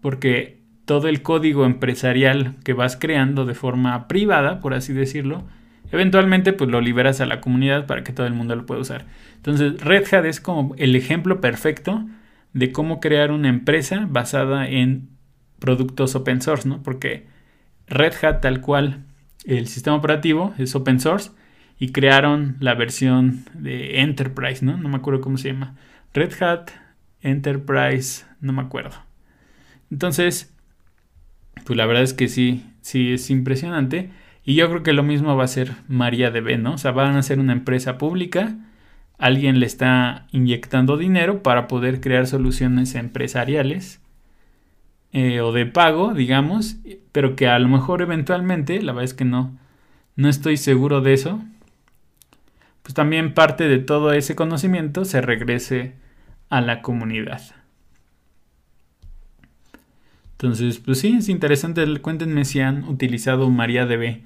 porque todo el código empresarial que vas creando de forma privada, por así decirlo, eventualmente pues lo liberas a la comunidad para que todo el mundo lo pueda usar. Entonces Red Hat es como el ejemplo perfecto de cómo crear una empresa basada en productos open source, ¿no? Porque Red Hat tal cual el sistema operativo es open source y crearon la versión de Enterprise, ¿no? No me acuerdo cómo se llama. Red Hat Enterprise, no me acuerdo. Entonces, pues la verdad es que sí, sí es impresionante. Y yo creo que lo mismo va a ser MariaDB, ¿no? O sea, van a ser una empresa pública, alguien le está inyectando dinero para poder crear soluciones empresariales eh, o de pago, digamos, pero que a lo mejor eventualmente, la verdad es que no, no estoy seguro de eso, pues también parte de todo ese conocimiento se regrese a la comunidad. Entonces, pues sí, es interesante. Cuéntenme si han utilizado MariaDB.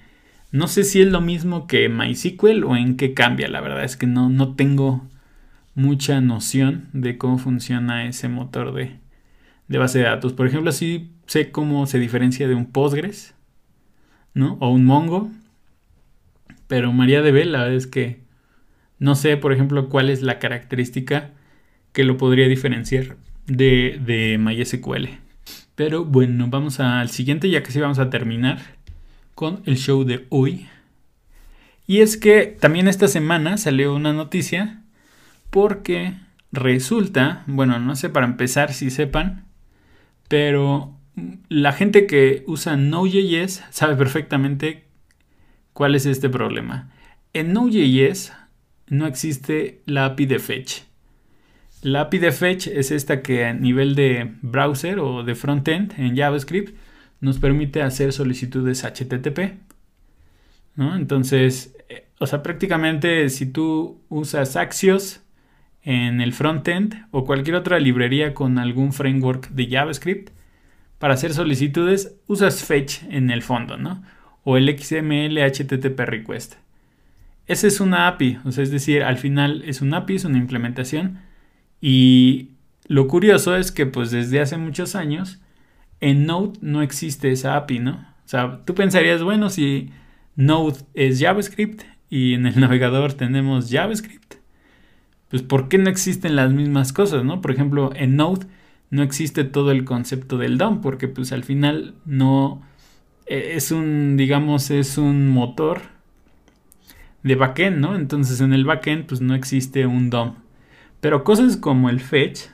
No sé si es lo mismo que MySQL o en qué cambia. La verdad es que no, no tengo mucha noción de cómo funciona ese motor de, de base de datos. Por ejemplo, sí sé cómo se diferencia de un Postgres, ¿no? O un Mongo. Pero MariaDB, la verdad es que no sé, por ejemplo, cuál es la característica que lo podría diferenciar de, de MySQL. Pero bueno, vamos al siguiente, ya que sí vamos a terminar con el show de hoy. Y es que también esta semana salió una noticia porque resulta, bueno, no sé para empezar si sepan, pero la gente que usa Node.js sabe perfectamente cuál es este problema. En Node.js no existe la API de fetch. La API de fetch es esta que a nivel de browser o de frontend en JavaScript nos permite hacer solicitudes HTTP. Entonces, eh, o sea, prácticamente si tú usas Axios en el frontend o cualquier otra librería con algún framework de JavaScript, para hacer solicitudes usas fetch en el fondo, ¿no? O el XML HTTP request. Esa es una API, o sea, es decir, al final es una API, es una implementación. Y lo curioso es que pues desde hace muchos años en Node no existe esa API, ¿no? O sea, tú pensarías, bueno, si Node es JavaScript y en el navegador tenemos JavaScript, pues ¿por qué no existen las mismas cosas, no? Por ejemplo, en Node no existe todo el concepto del DOM, porque pues al final no e, es un, digamos, es un motor de backend, ¿no? Entonces en el backend pues no existe un DOM. Pero cosas como el fetch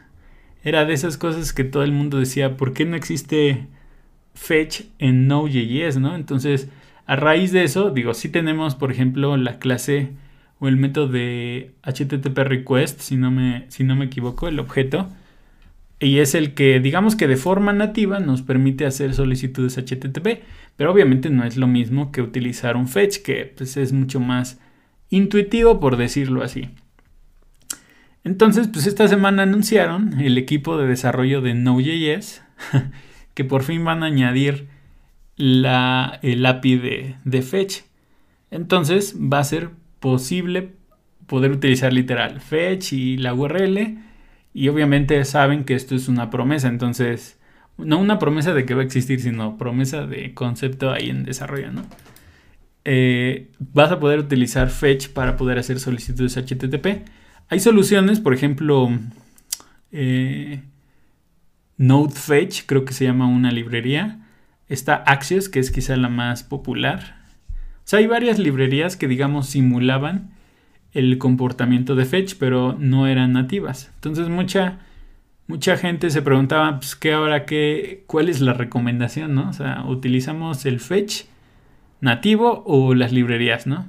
era de esas cosas que todo el mundo decía, ¿por qué no existe fetch en Node.js, no? Entonces, a raíz de eso, digo, sí tenemos, por ejemplo, la clase o el método de HTTP request, si no me, si no me equivoco, el objeto, y es el que, digamos que de forma nativa nos permite hacer solicitudes HTTP, pero obviamente no es lo mismo que utilizar un fetch, que pues, es mucho más intuitivo, por decirlo así. Entonces, pues esta semana anunciaron el equipo de desarrollo de Node.js que por fin van a añadir la, el API de, fetch. Entonces va a ser posible poder utilizar literal fetch y la URL y obviamente saben que esto es una promesa, entonces, no una promesa de que va a existir, sino promesa de concepto ahí en desarrollo, ¿no? Eh, vas a poder utilizar Fetch para poder hacer solicitudes HTTP. Hay soluciones, por ejemplo, eh, creo que se llama una librería. Está Axios, que es quizá la más popular. O sea, hay varias librerías que, digamos, simulaban el comportamiento de fetch, pero no eran nativas. Entonces mucha, mucha gente se preguntaba, pues, ¿qué ahora qué, cuál es la recomendación, no? O sea, ¿utilizamos el fetch nativo o las librerías, no?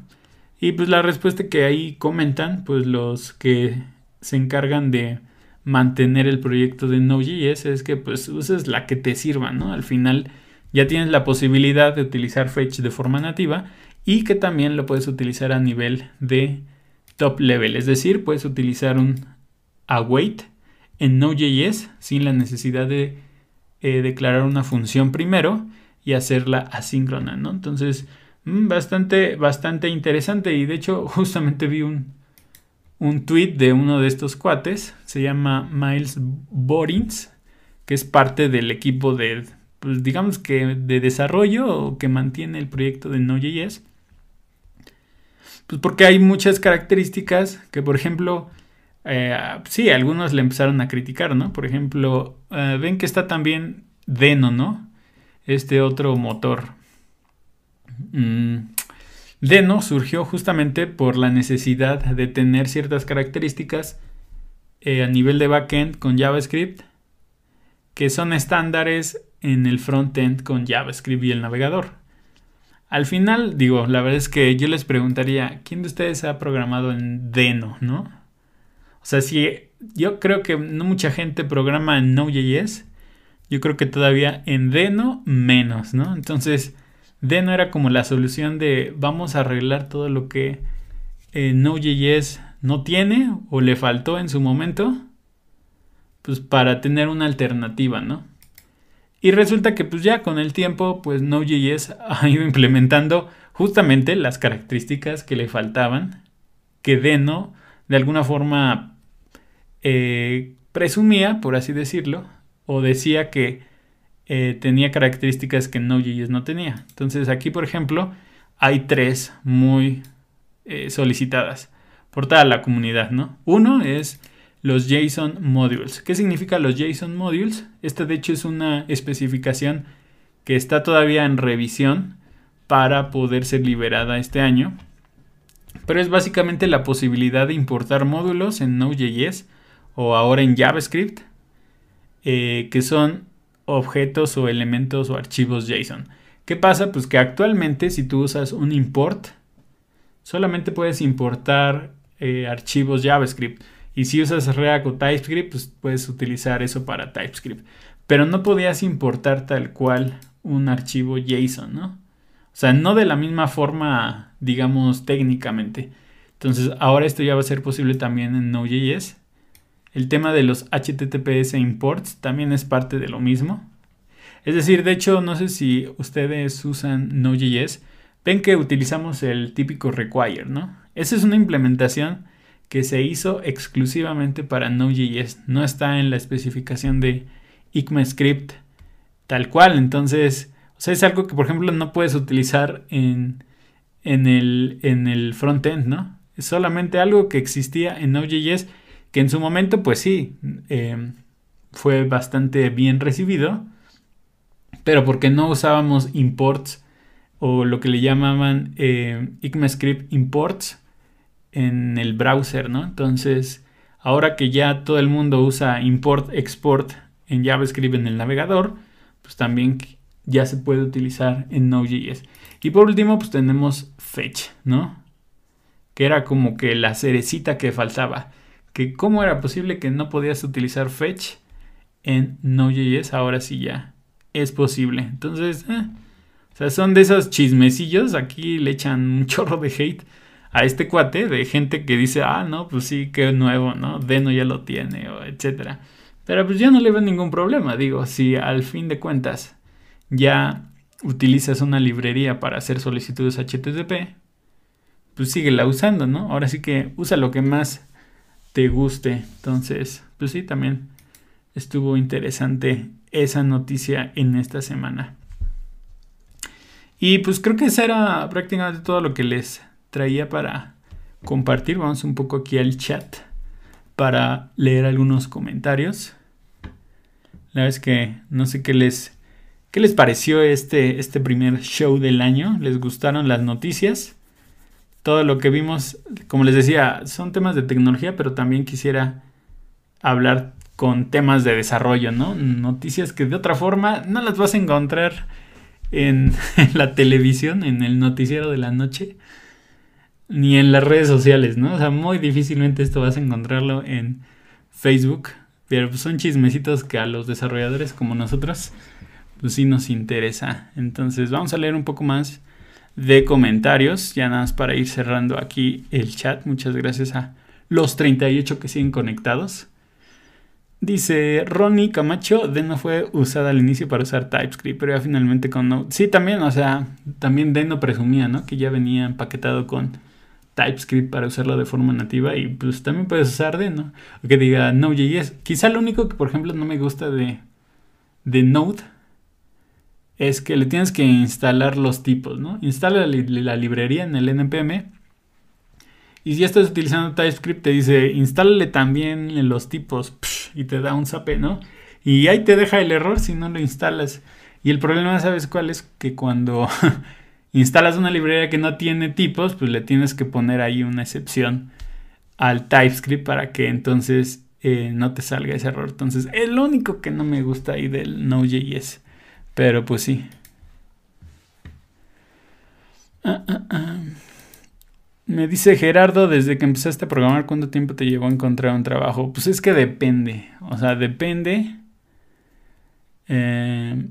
Y pues la respuesta que ahí comentan, pues los que se encargan de mantener el proyecto de Node.js es que pues uses la que te sirva, ¿no? Al final ya tienes la posibilidad de utilizar fetch de forma nativa y que también lo puedes utilizar a nivel de top level, es decir, puedes utilizar un await en Node.js sin la necesidad de eh, declarar una función primero y hacerla asíncrona, ¿no? Entonces, bastante, bastante interesante y de hecho justamente vi un, un tweet de uno de estos cuates, se llama Miles Borins, que es parte del equipo de, pues digamos que de desarrollo que mantiene el proyecto de Node.js pues porque hay muchas características que, por ejemplo, eh, sí, algunos le empezaron a criticar, ¿no? Por ejemplo, eh, ven que está también Deno, ¿no? Este otro motor. Mm, Deno surgió justamente por la necesidad de tener ciertas características eh, a nivel de backend con JavaScript que son estándares en el frontend con JavaScript y el navegador. Al final, digo, la verdad es que yo les preguntaría, ¿quién de ustedes ha programado en Deno, no? O sea, si yo creo que no mucha gente programa en Node.js, yo creo que todavía en Deno menos, ¿no? Entonces, Deno era como la solución de vamos a arreglar todo lo que eh, Node.js no tiene o le faltó en su momento, pues para tener una alternativa, ¿no? Y resulta que pues ya con el tiempo pues Node.js ha ido implementando justamente las características que le faltaban, que Deno de alguna forma eh, presumía, por así decirlo, o decía que eh, tenía características que Node.js no tenía. Entonces aquí, por ejemplo, hay tres muy eh, solicitadas por toda la comunidad, ¿no? Uno es los JSON Modules. ¿Qué significa los JSON Modules? Esta de hecho es una especificación que está todavía en revisión, para poder ser liberada este año. Pero es básicamente la posibilidad de importar módulos en Node.js o ahora en JavaScript, eh, que son objetos o elementos o archivos JSON. ¿Qué pasa? Pues que actualmente si tú usas un import, solamente puedes importar eh, archivos JavaScript. Y si usas React o TypeScript, pues puedes utilizar eso para TypeScript. Pero no podías importar tal cual un archivo JSON, ¿no? O sea, no de la misma forma, digamos, técnicamente. Entonces, ahora esto ya va a ser posible también en Node.js. El tema de los HTTPS imports también es parte de lo mismo. Es decir, de hecho, no sé si ustedes usan Node.js, ven que utilizamos el típico require, ¿no? Esa es una implementación que se hizo exclusivamente para Node.js, no está en la especificación de ECMAScript tal cual, entonces, o sea, es algo que por ejemplo no puedes utilizar en, en el, en el frontend, ¿no? Es solamente algo que existía en Node.js que en su momento, pues sí, eh, fue bastante bien recibido, pero porque no usábamos imports o lo que le llamaban eh, ECMAScript imports en el browser, ¿no? Entonces, ahora que ya todo el mundo usa import, export en JavaScript en el navegador, pues también ya se puede utilizar en Node.js. Y por último, pues tenemos fetch, ¿no? Que era como que la cerecita que faltaba. Que cómo era posible que no podías utilizar fetch en Node.js, ahora sí ya es posible. Entonces, eh, son de esos chismecillos. Aquí le echan un chorro de hate a este cuate de gente que dice, ah, no, pues sí, qué nuevo, ¿no? Deno ya lo tiene, o etcétera. Pero pues yo no le veo ningún problema. Digo, si al fin de cuentas ya utilizas una librería para hacer solicitudes HTTP, pues síguela usando, ¿no? Ahora sí que usa lo que más te guste. Entonces, pues sí, también estuvo interesante esa noticia en esta semana. Y pues creo que eso era prácticamente todo lo que les traía para compartir. Vamos un poco aquí al chat para leer algunos comentarios. La verdad es que no sé qué les, qué les pareció este, este primer show del año. ¿Les gustaron las noticias? Todo lo que vimos, como les decía, son temas de tecnología, pero también quisiera hablar con temas de desarrollo, ¿no? Noticias que de otra forma no las vas a encontrar en, la televisión, en el noticiero de la noche, ni en las redes sociales, ¿no? O sea, muy difícilmente esto vas a encontrarlo en Facebook, pero pues son chismecitos que a los desarrolladores como nosotros, pues sí nos interesa. Entonces vamos a leer un poco más de comentarios, ya nada más para ir cerrando aquí el chat. Muchas gracias a los 38 que siguen conectados. Dice Ronnie Camacho, Deno fue usada al inicio para usar TypeScript, pero ya finalmente con Node. Sí, también, o sea, también Deno presumía, ¿no? Que ya venía empaquetado con TypeScript para usarlo de forma nativa y pues también puedes usar Deno. O que diga Node.js. Quizá lo único que, por ejemplo, no me gusta de, de Node es que le tienes que instalar los tipos, ¿no? Instala la librería en el NPM y si ya estás utilizando TypeScript, te dice, instálale también los tipos y te da un zape, ¿no? Y ahí te deja el error si no lo instalas. Y el problema, ¿sabes cuál es? Que cuando instalas una librería que no tiene tipos, pues le tienes que poner ahí una excepción al TypeScript para que entonces eh, no te salga ese error. Entonces, es lo único que no me gusta ahí del Node.js. Pero pues sí. Ah, ah, ah. Me dice Gerardo, desde que empezaste a programar, ¿cuánto tiempo te llevó a encontrar un trabajo? Pues es que depende. O sea, depende. Eh,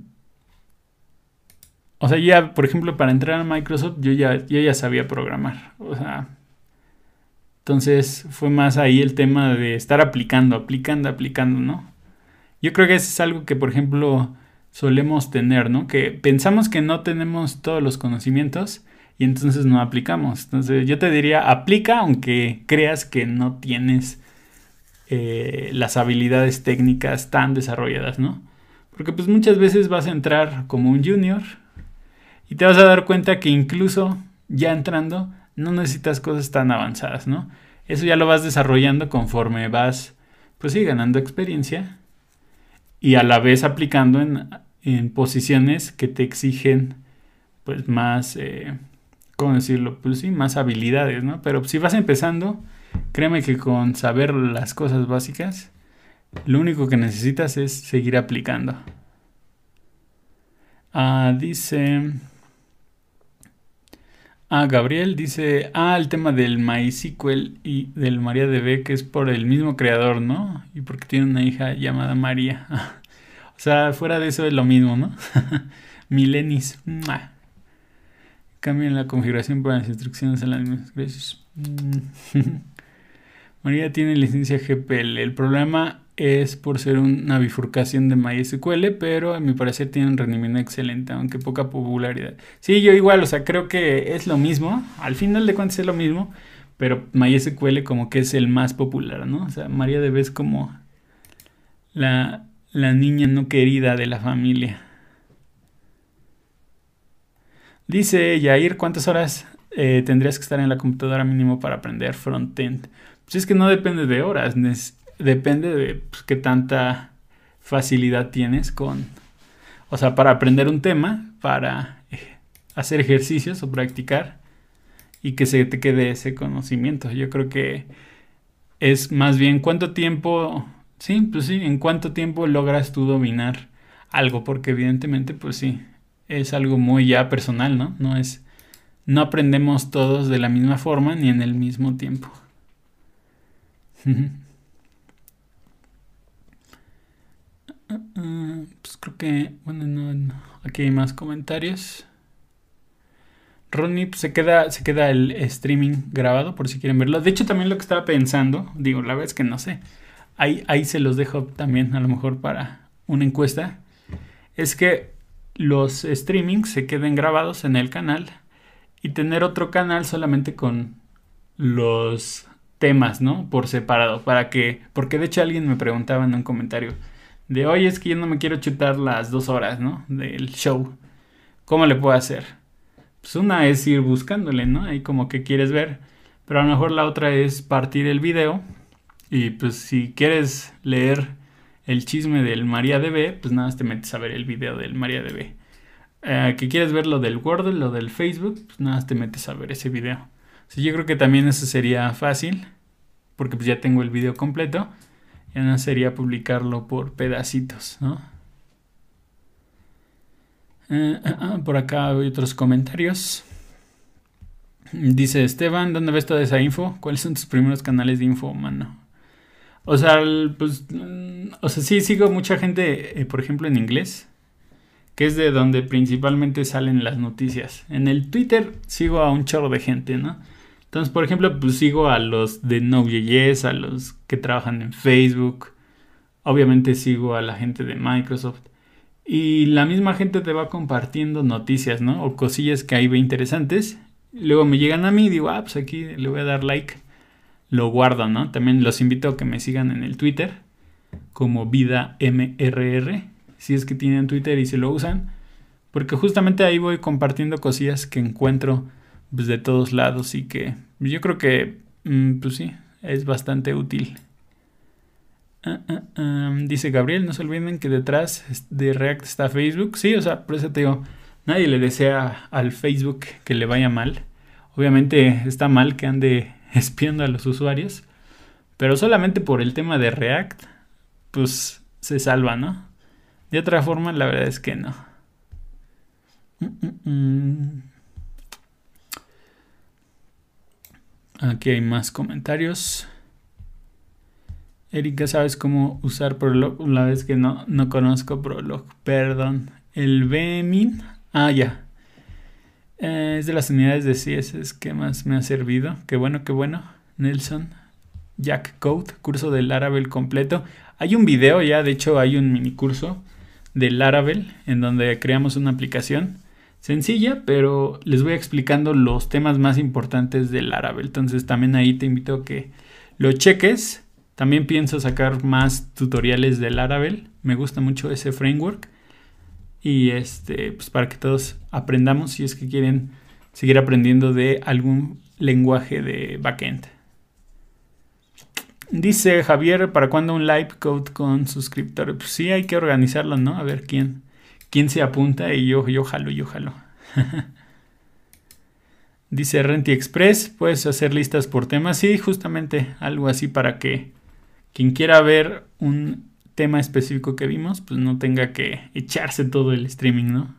o sea, ya, por ejemplo, para entrar a Microsoft, yo ya, yo ya sabía programar. O sea, entonces fue más ahí el tema de estar aplicando, aplicando, aplicando, ¿no? Yo creo que eso es algo que, por ejemplo, solemos tener, ¿no? Que pensamos que no tenemos todos los conocimientos y entonces no aplicamos. Entonces yo te diría, aplica aunque creas que no tienes eh, las habilidades técnicas tan desarrolladas, ¿no? Porque pues muchas veces vas a entrar como un junior y te vas a dar cuenta que incluso ya entrando no necesitas cosas tan avanzadas, ¿no? Eso ya lo vas desarrollando conforme vas, pues sí, ganando experiencia y a la vez aplicando en, en posiciones que te exigen pues más, eh, ¿cómo decirlo? Pues sí, más habilidades, ¿no? Pero si vas empezando, créeme que con saber las cosas básicas, lo único que necesitas es seguir aplicando. Ah, dice... Ah, Gabriel dice, ah, el tema del MySQL y del MariaDB, que es por el mismo creador, ¿no? Y porque tiene una hija llamada María. o sea, fuera de eso es lo mismo, ¿no? Milenis. Cambian la configuración para las instrucciones en las mismas. Gracias. María tiene licencia GPL. El problema es por ser una bifurcación de MySQL, pero a mi parecer tiene un rendimiento excelente, aunque poca popularidad. Sí, yo igual, o sea, creo que es lo mismo, al final de cuentas es lo mismo, pero MySQL como que es el más popular, ¿no? O sea, MariaDB es como la, la niña no querida de la familia. Dice Yair, ¿cuántas horas eh, tendrías que estar en la computadora mínimo para aprender frontend? Pues es que no depende de horas, depende de pues, qué tanta facilidad tienes con, o sea, para aprender un tema, para eh, hacer ejercicios o practicar y que se te quede ese conocimiento. Yo creo que es más bien cuánto tiempo, sí, pues sí, en cuánto tiempo logras tú dominar algo, porque evidentemente, pues sí, es algo muy ya personal, ¿no? No es, no aprendemos todos de la misma forma ni en el mismo tiempo. Pues creo que, bueno, no, aquí hay más comentarios. Ronnie, pues, se queda, se queda el streaming grabado por si quieren verlo. De hecho, también lo que estaba pensando, digo, la verdad es que no sé. Ahí, ahí se los dejo también, a lo mejor para una encuesta. Es que los streamings se queden grabados en el canal y tener otro canal solamente con los temas, ¿no? Por separado, para que, porque de hecho alguien me preguntaba en un comentario, de hoy es que yo no me quiero chutar las dos horas, ¿no? Del show. ¿Cómo le puedo hacer? Pues una es ir buscándole, ¿no? Ahí como que quieres ver. Pero a lo mejor la otra es partir el video. Y pues si quieres leer el chisme del MariaDB, pues nada más te metes a ver el video del MariaDB. Eh, que quieres ver lo del Wordle, lo del Facebook, pues nada más te metes a ver ese video. Sí, yo creo que también eso sería fácil. Porque pues ya tengo el video completo. Ya no sería publicarlo por pedacitos, ¿no? Eh, ah, ah, por acá hay otros comentarios. Dice Esteban, ¿dónde ves toda esa info? ¿Cuáles son tus primeros canales de info, mano? O sea, pues, mm, o sea, sí sigo mucha gente, eh, por ejemplo, en inglés, que es de donde principalmente salen las noticias. En el Twitter sigo a un chorro de gente, ¿no? Entonces, por ejemplo, pues sigo a los de Node.js, a los que trabajan en Facebook. Obviamente sigo a la gente de Microsoft. Y la misma gente te va compartiendo noticias, ¿no? O cosillas que ahí ve interesantes. Luego me llegan a mí y digo, ah, pues aquí le voy a dar like. Lo guardo, ¿no? También los invito a que me sigan en el Twitter como vida mrr. Si es que tienen Twitter y se lo usan. Porque justamente ahí voy compartiendo cosillas que encuentro pues, de todos lados y que yo creo que, mm, pues sí, es bastante útil. Ah, ah, dice Gabriel, no se olviden que detrás de React está Facebook. Sí, o sea, por eso te digo, nadie le desea al Facebook que le vaya mal. Obviamente está mal que ande espiando a los usuarios, pero solamente por el tema de React, pues se salva, ¿no? De otra forma, la verdad es que no. Mm, mm, Aquí hay más comentarios. Erika, ¿sabes cómo usar Prolog? La vez que no, no conozco Prolog. Perdón. El BMIN. Ah, ya. Eh, es de las unidades de CSS que más me ha servido. Qué bueno, qué bueno. Nelson. Jack Code, curso del Laravel completo. Hay un video ya, de hecho hay un mini curso del Laravel en donde creamos una aplicación sencilla, pero les voy explicando los temas más importantes del Laravel. Entonces también ahí te invito a que lo cheques. También pienso sacar más tutoriales del Laravel. Me gusta mucho ese framework. Y este, pues para que todos aprendamos si es que quieren seguir aprendiendo de algún lenguaje de backend. Dice Javier, ¿para cuándo un live code con suscriptores? Pues sí, hay que organizarlo, ¿no? A ver quién quién se apunta y yo, yo jalo, yo jalo. Dice Renti Express, puedes hacer listas por temas. Sí, justamente algo así para que quien quiera ver un tema específico que vimos, pues no tenga que echarse todo el streaming, ¿no?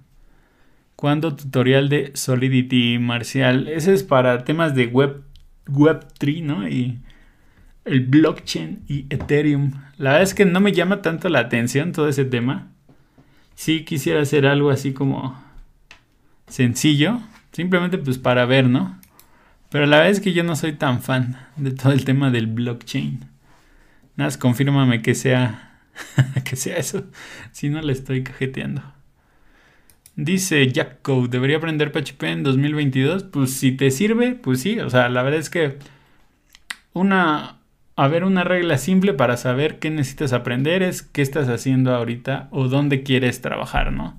Cuando tutorial de Solidity Marcial. Ese es para temas de web, Web3, ¿no? Y el blockchain y Ethereum. La verdad es que no me llama tanto la atención todo ese tema. Sí quisiera hacer algo así como sencillo, simplemente pues para ver, ¿no? Pero la verdad es que yo no soy tan fan de todo el tema del blockchain. Nada, confírmame que sea que sea eso, si no le estoy cajeteando. Dice Jack Code, ¿debería aprender PHP en 2022? Pues si te sirve, pues sí, o sea, la verdad es que una a ver, una regla simple para saber qué necesitas aprender es qué estás haciendo ahorita o dónde quieres trabajar, ¿no?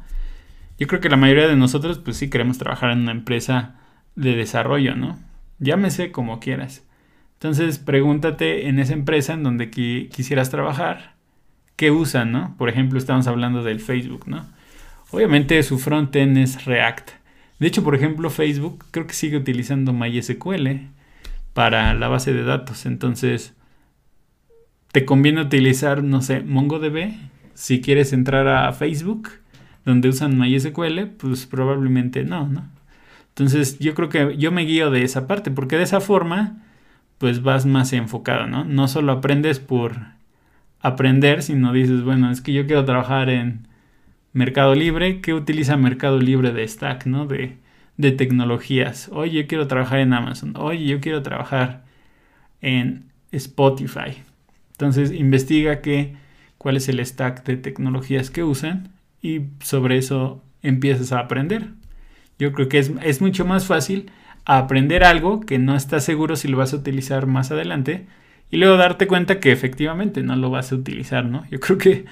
Yo creo que la mayoría de nosotros, pues sí queremos trabajar en una empresa de desarrollo, ¿no? Llámese como quieras. Entonces, pregúntate en esa empresa en donde quisieras trabajar, qué usan, ¿no? Por ejemplo, estamos hablando del Facebook, ¿no? Obviamente su frontend es React. De hecho, por ejemplo, Facebook creo que sigue utilizando MySQL para la base de datos. Entonces, te conviene utilizar, no sé, MongoDB si quieres entrar a Facebook donde usan MySQL, pues probablemente no, ¿no? Entonces yo creo que yo me guío de esa parte, porque de esa forma, pues vas más enfocado, ¿no? No solo aprendes por aprender, sino dices, bueno, es que yo quiero trabajar en Mercado Libre, ¿qué utiliza Mercado Libre de Stack, ¿no? De, de tecnologías. Oye, yo quiero trabajar en Amazon. Oye, yo quiero trabajar en Spotify. Entonces investiga qué, cuál es el stack de tecnologías que usan y sobre eso empiezas a aprender. Yo creo que es, mucho más fácil aprender algo que no estás seguro si lo vas a utilizar más adelante y luego darte cuenta que efectivamente no lo vas a utilizar, ¿no? Yo creo que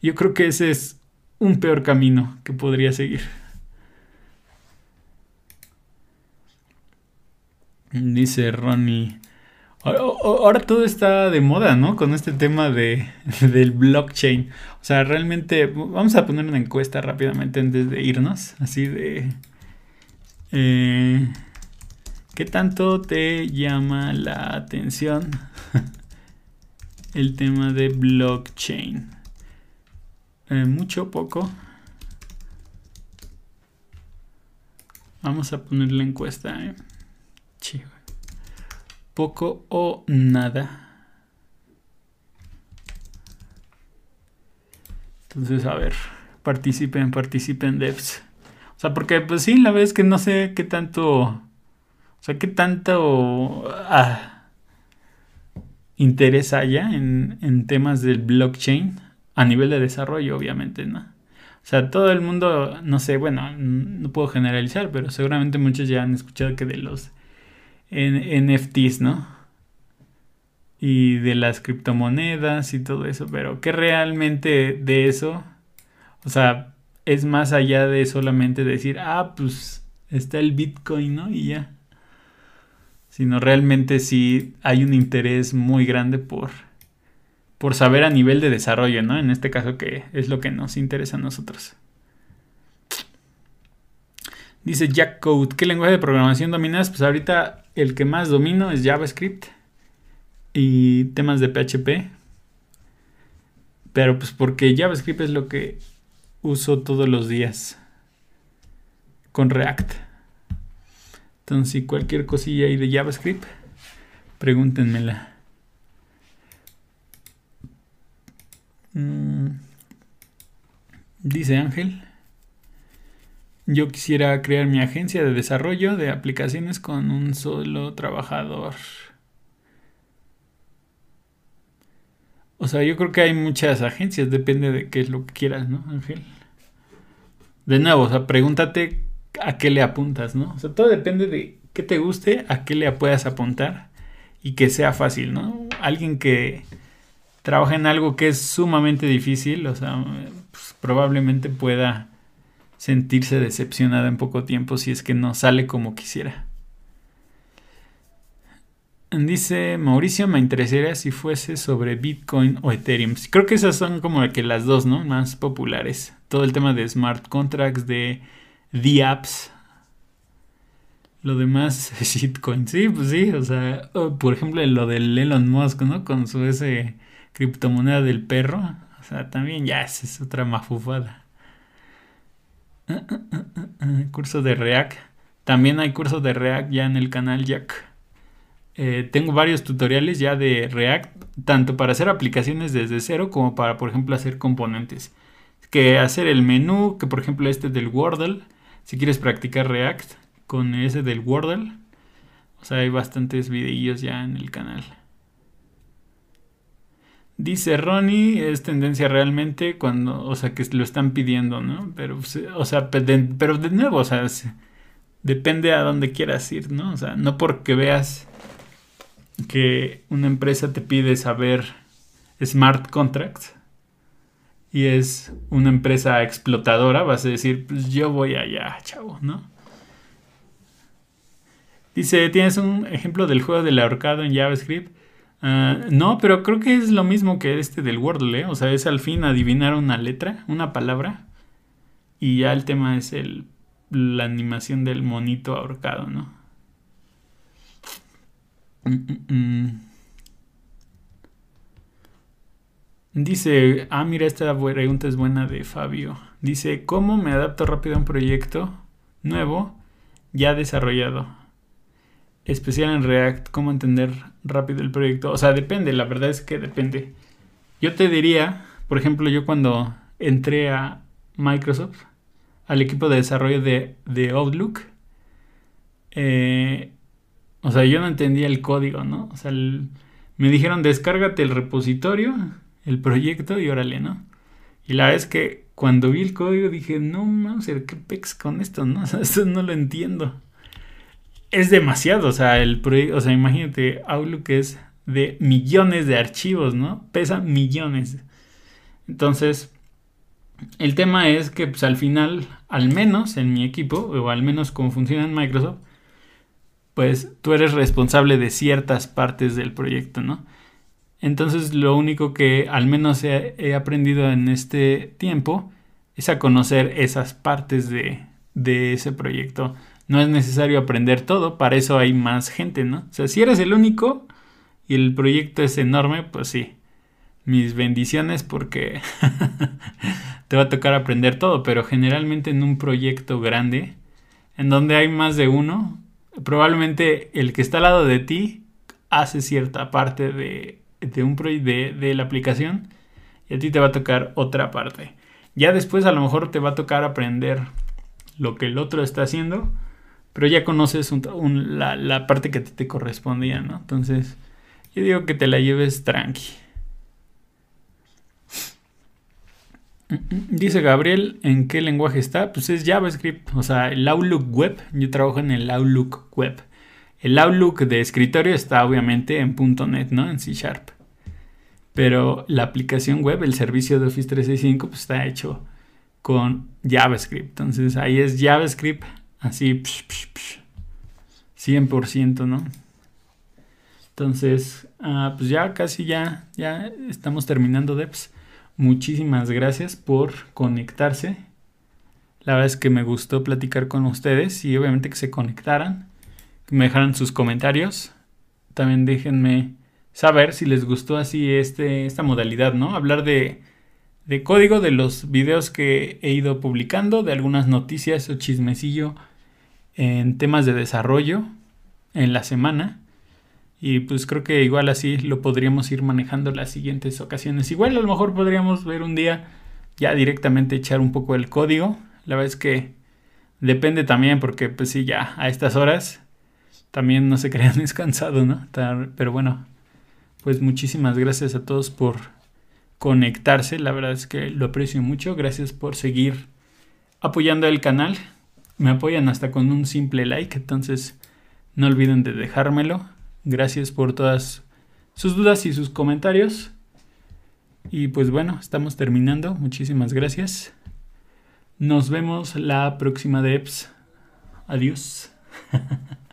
yo creo que ese es un peor camino que podría seguir. Dice Ronnie Ahora todo está de moda, ¿no? Con este tema de, del blockchain. O sea, realmente vamos a poner una encuesta rápidamente antes de irnos. Así de... Eh, ¿Qué tanto te llama la atención el tema de blockchain? Eh, mucho, poco. Vamos a poner la encuesta. ¿eh? Chivo poco o nada. Entonces, a ver, participen, participen devs. O sea, porque pues sí, la verdad es que no sé qué tanto, o sea, qué tanto ah, interés haya en, en temas del blockchain a nivel de desarrollo, obviamente, ¿no? O sea, todo el mundo, no sé, bueno, no puedo generalizar, pero seguramente muchos ya han escuchado que de los en NFTs, ¿no? Y de las criptomonedas y todo eso, pero ¿qué realmente de eso? O sea, es más allá de solamente decir, ah, pues está el Bitcoin, ¿no? Y ya. Sino realmente sí hay un interés muy grande por, por saber a nivel de desarrollo, ¿no? En este caso que es lo que nos interesa a nosotros. Dice Jack Code, ¿qué lenguaje de programación dominas? Pues ahorita el que más domino es JavaScript y temas de PHP. Pero pues porque JavaScript es lo que uso todos los días con React. Entonces, si cualquier cosilla ahí de JavaScript, pregúntenmela. Mm. Dice Ángel. Yo quisiera crear mi agencia de desarrollo de aplicaciones con un solo trabajador. O sea, yo creo que hay muchas agencias, depende de qué es lo que quieras, ¿no, Ángel? De nuevo, o sea, pregúntate a qué le apuntas, ¿no? O sea, todo depende de qué te guste, a qué le puedas apuntar y que sea fácil, ¿no? Alguien que trabaja en algo que es sumamente difícil, o sea, pues, probablemente pueda sentirse decepcionada en poco tiempo si es que no sale como quisiera. Dice Mauricio, me interesaría si fuese sobre Bitcoin o Ethereum. Creo que esas son como las dos, ¿no? Más populares. Todo el tema de smart contracts, de the apps. Lo demás es shitcoin. Sí, pues sí, o sea, por ejemplo, lo del Elon Musk, ¿no? Con su ese criptomoneda del perro. O sea, también ya es otra mafufada. Curso de React. También hay curso de React ya en el canal Jack. Eh, tengo varios tutoriales ya de React, tanto para hacer aplicaciones desde cero como para, por ejemplo, hacer componentes. Que hacer el menú, que por ejemplo este del Wordle, si quieres practicar React con ese del Wordle. O sea, hay bastantes videillos ya en el canal. Dice Ronnie, es tendencia realmente cuando, o sea, que lo están pidiendo, ¿no? Pero, o sea, pero de nuevo, o sea, depende a dónde quieras ir, ¿no? O sea, no porque veas que una empresa te pide saber smart contracts y es una empresa explotadora, vas a decir, pues yo voy allá, chavo, ¿no? Dice, ¿tienes un ejemplo del juego del ahorcado en JavaScript? Ah, no, pero creo que es lo mismo que este del Wordle, ¿eh? O sea, es al fin adivinar una letra, una palabra. Y ya el tema es el, la animación del monito ahorcado, ¿no? Mm, mm, mm. Dice, ah, mira, esta pregunta es buena de Fabio. Dice, ¿cómo me adapto rápido a un proyecto nuevo ya desarrollado? Especial en React, ¿cómo entender rápido el proyecto? O sea, depende, la verdad es que depende. Yo te diría, por ejemplo, yo cuando entré a Microsoft, al equipo de desarrollo de, de Outlook, eh, o sea, yo no entendía el código, ¿no? O sea, me dijeron descárgate el repositorio, el proyecto y órale, ¿no? Y la vez que cuando vi el código dije, no, Mauser, ¿qué pex con esto, no? Esto no lo entiendo. Es demasiado, o sea, el proyecto, o sea, imagínate, Outlook es de millones de archivos, ¿no? Pesa millones. Entonces, el tema es que pues al final, al menos en mi equipo, o al menos como funciona en Microsoft, pues tú eres responsable de ciertas partes del proyecto, ¿no? Entonces lo único que al menos he, aprendido en este tiempo es a conocer esas partes de, de, ese proyecto. No es necesario aprender todo, para eso hay más gente, ¿no? O sea, si eres el único y el proyecto es enorme, pues sí. Mis bendiciones porque te va a tocar aprender todo, pero generalmente en un proyecto grande, en donde hay más de uno, probablemente el que está al lado de ti hace cierta parte de, de un de, de la aplicación y a ti te va a tocar otra parte. Ya después a lo mejor te va a tocar aprender lo que el otro está haciendo, pero ya conoces la, parte que a ti te correspondía, ¿no? Entonces, yo digo que te la lleves tranqui. Dice Gabriel, ¿en qué lenguaje está? Pues es JavaScript, o sea, el Outlook Web. Yo trabajo en el Outlook Web. El Outlook de escritorio está obviamente en .NET, ¿no? En C Sharp. Pero la aplicación web, el servicio de Office 365, pues está hecho con JavaScript. Entonces ahí es JavaScript, así, 100%, ¿no? Entonces, ah, pues ya casi ya, ya estamos terminando Devs. Muchísimas gracias por conectarse. La verdad es que me gustó platicar con ustedes y obviamente que se conectaran, que me dejaran sus comentarios. También déjenme saber si les gustó así este, esta modalidad, ¿no? Hablar de, de código, de los videos que he ido publicando, de algunas noticias o chismecillo en temas de desarrollo en la semana. Y pues creo que igual así lo podríamos ir manejando las siguientes ocasiones. Igual a lo mejor podríamos ver un día ya directamente echar un poco el código. La verdad es que depende también porque pues sí, ya a estas horas también no se crean descansado, ¿no? Pero bueno, pues muchísimas gracias a todos por conectarse. La verdad es que lo aprecio mucho. Gracias por seguir apoyando el canal. Me apoyan hasta con un simple like. Entonces no olviden de dejármelo. Gracias por todas sus dudas y sus comentarios. Y pues bueno, estamos terminando. Muchísimas gracias. Nos vemos la próxima de EPS. Adiós.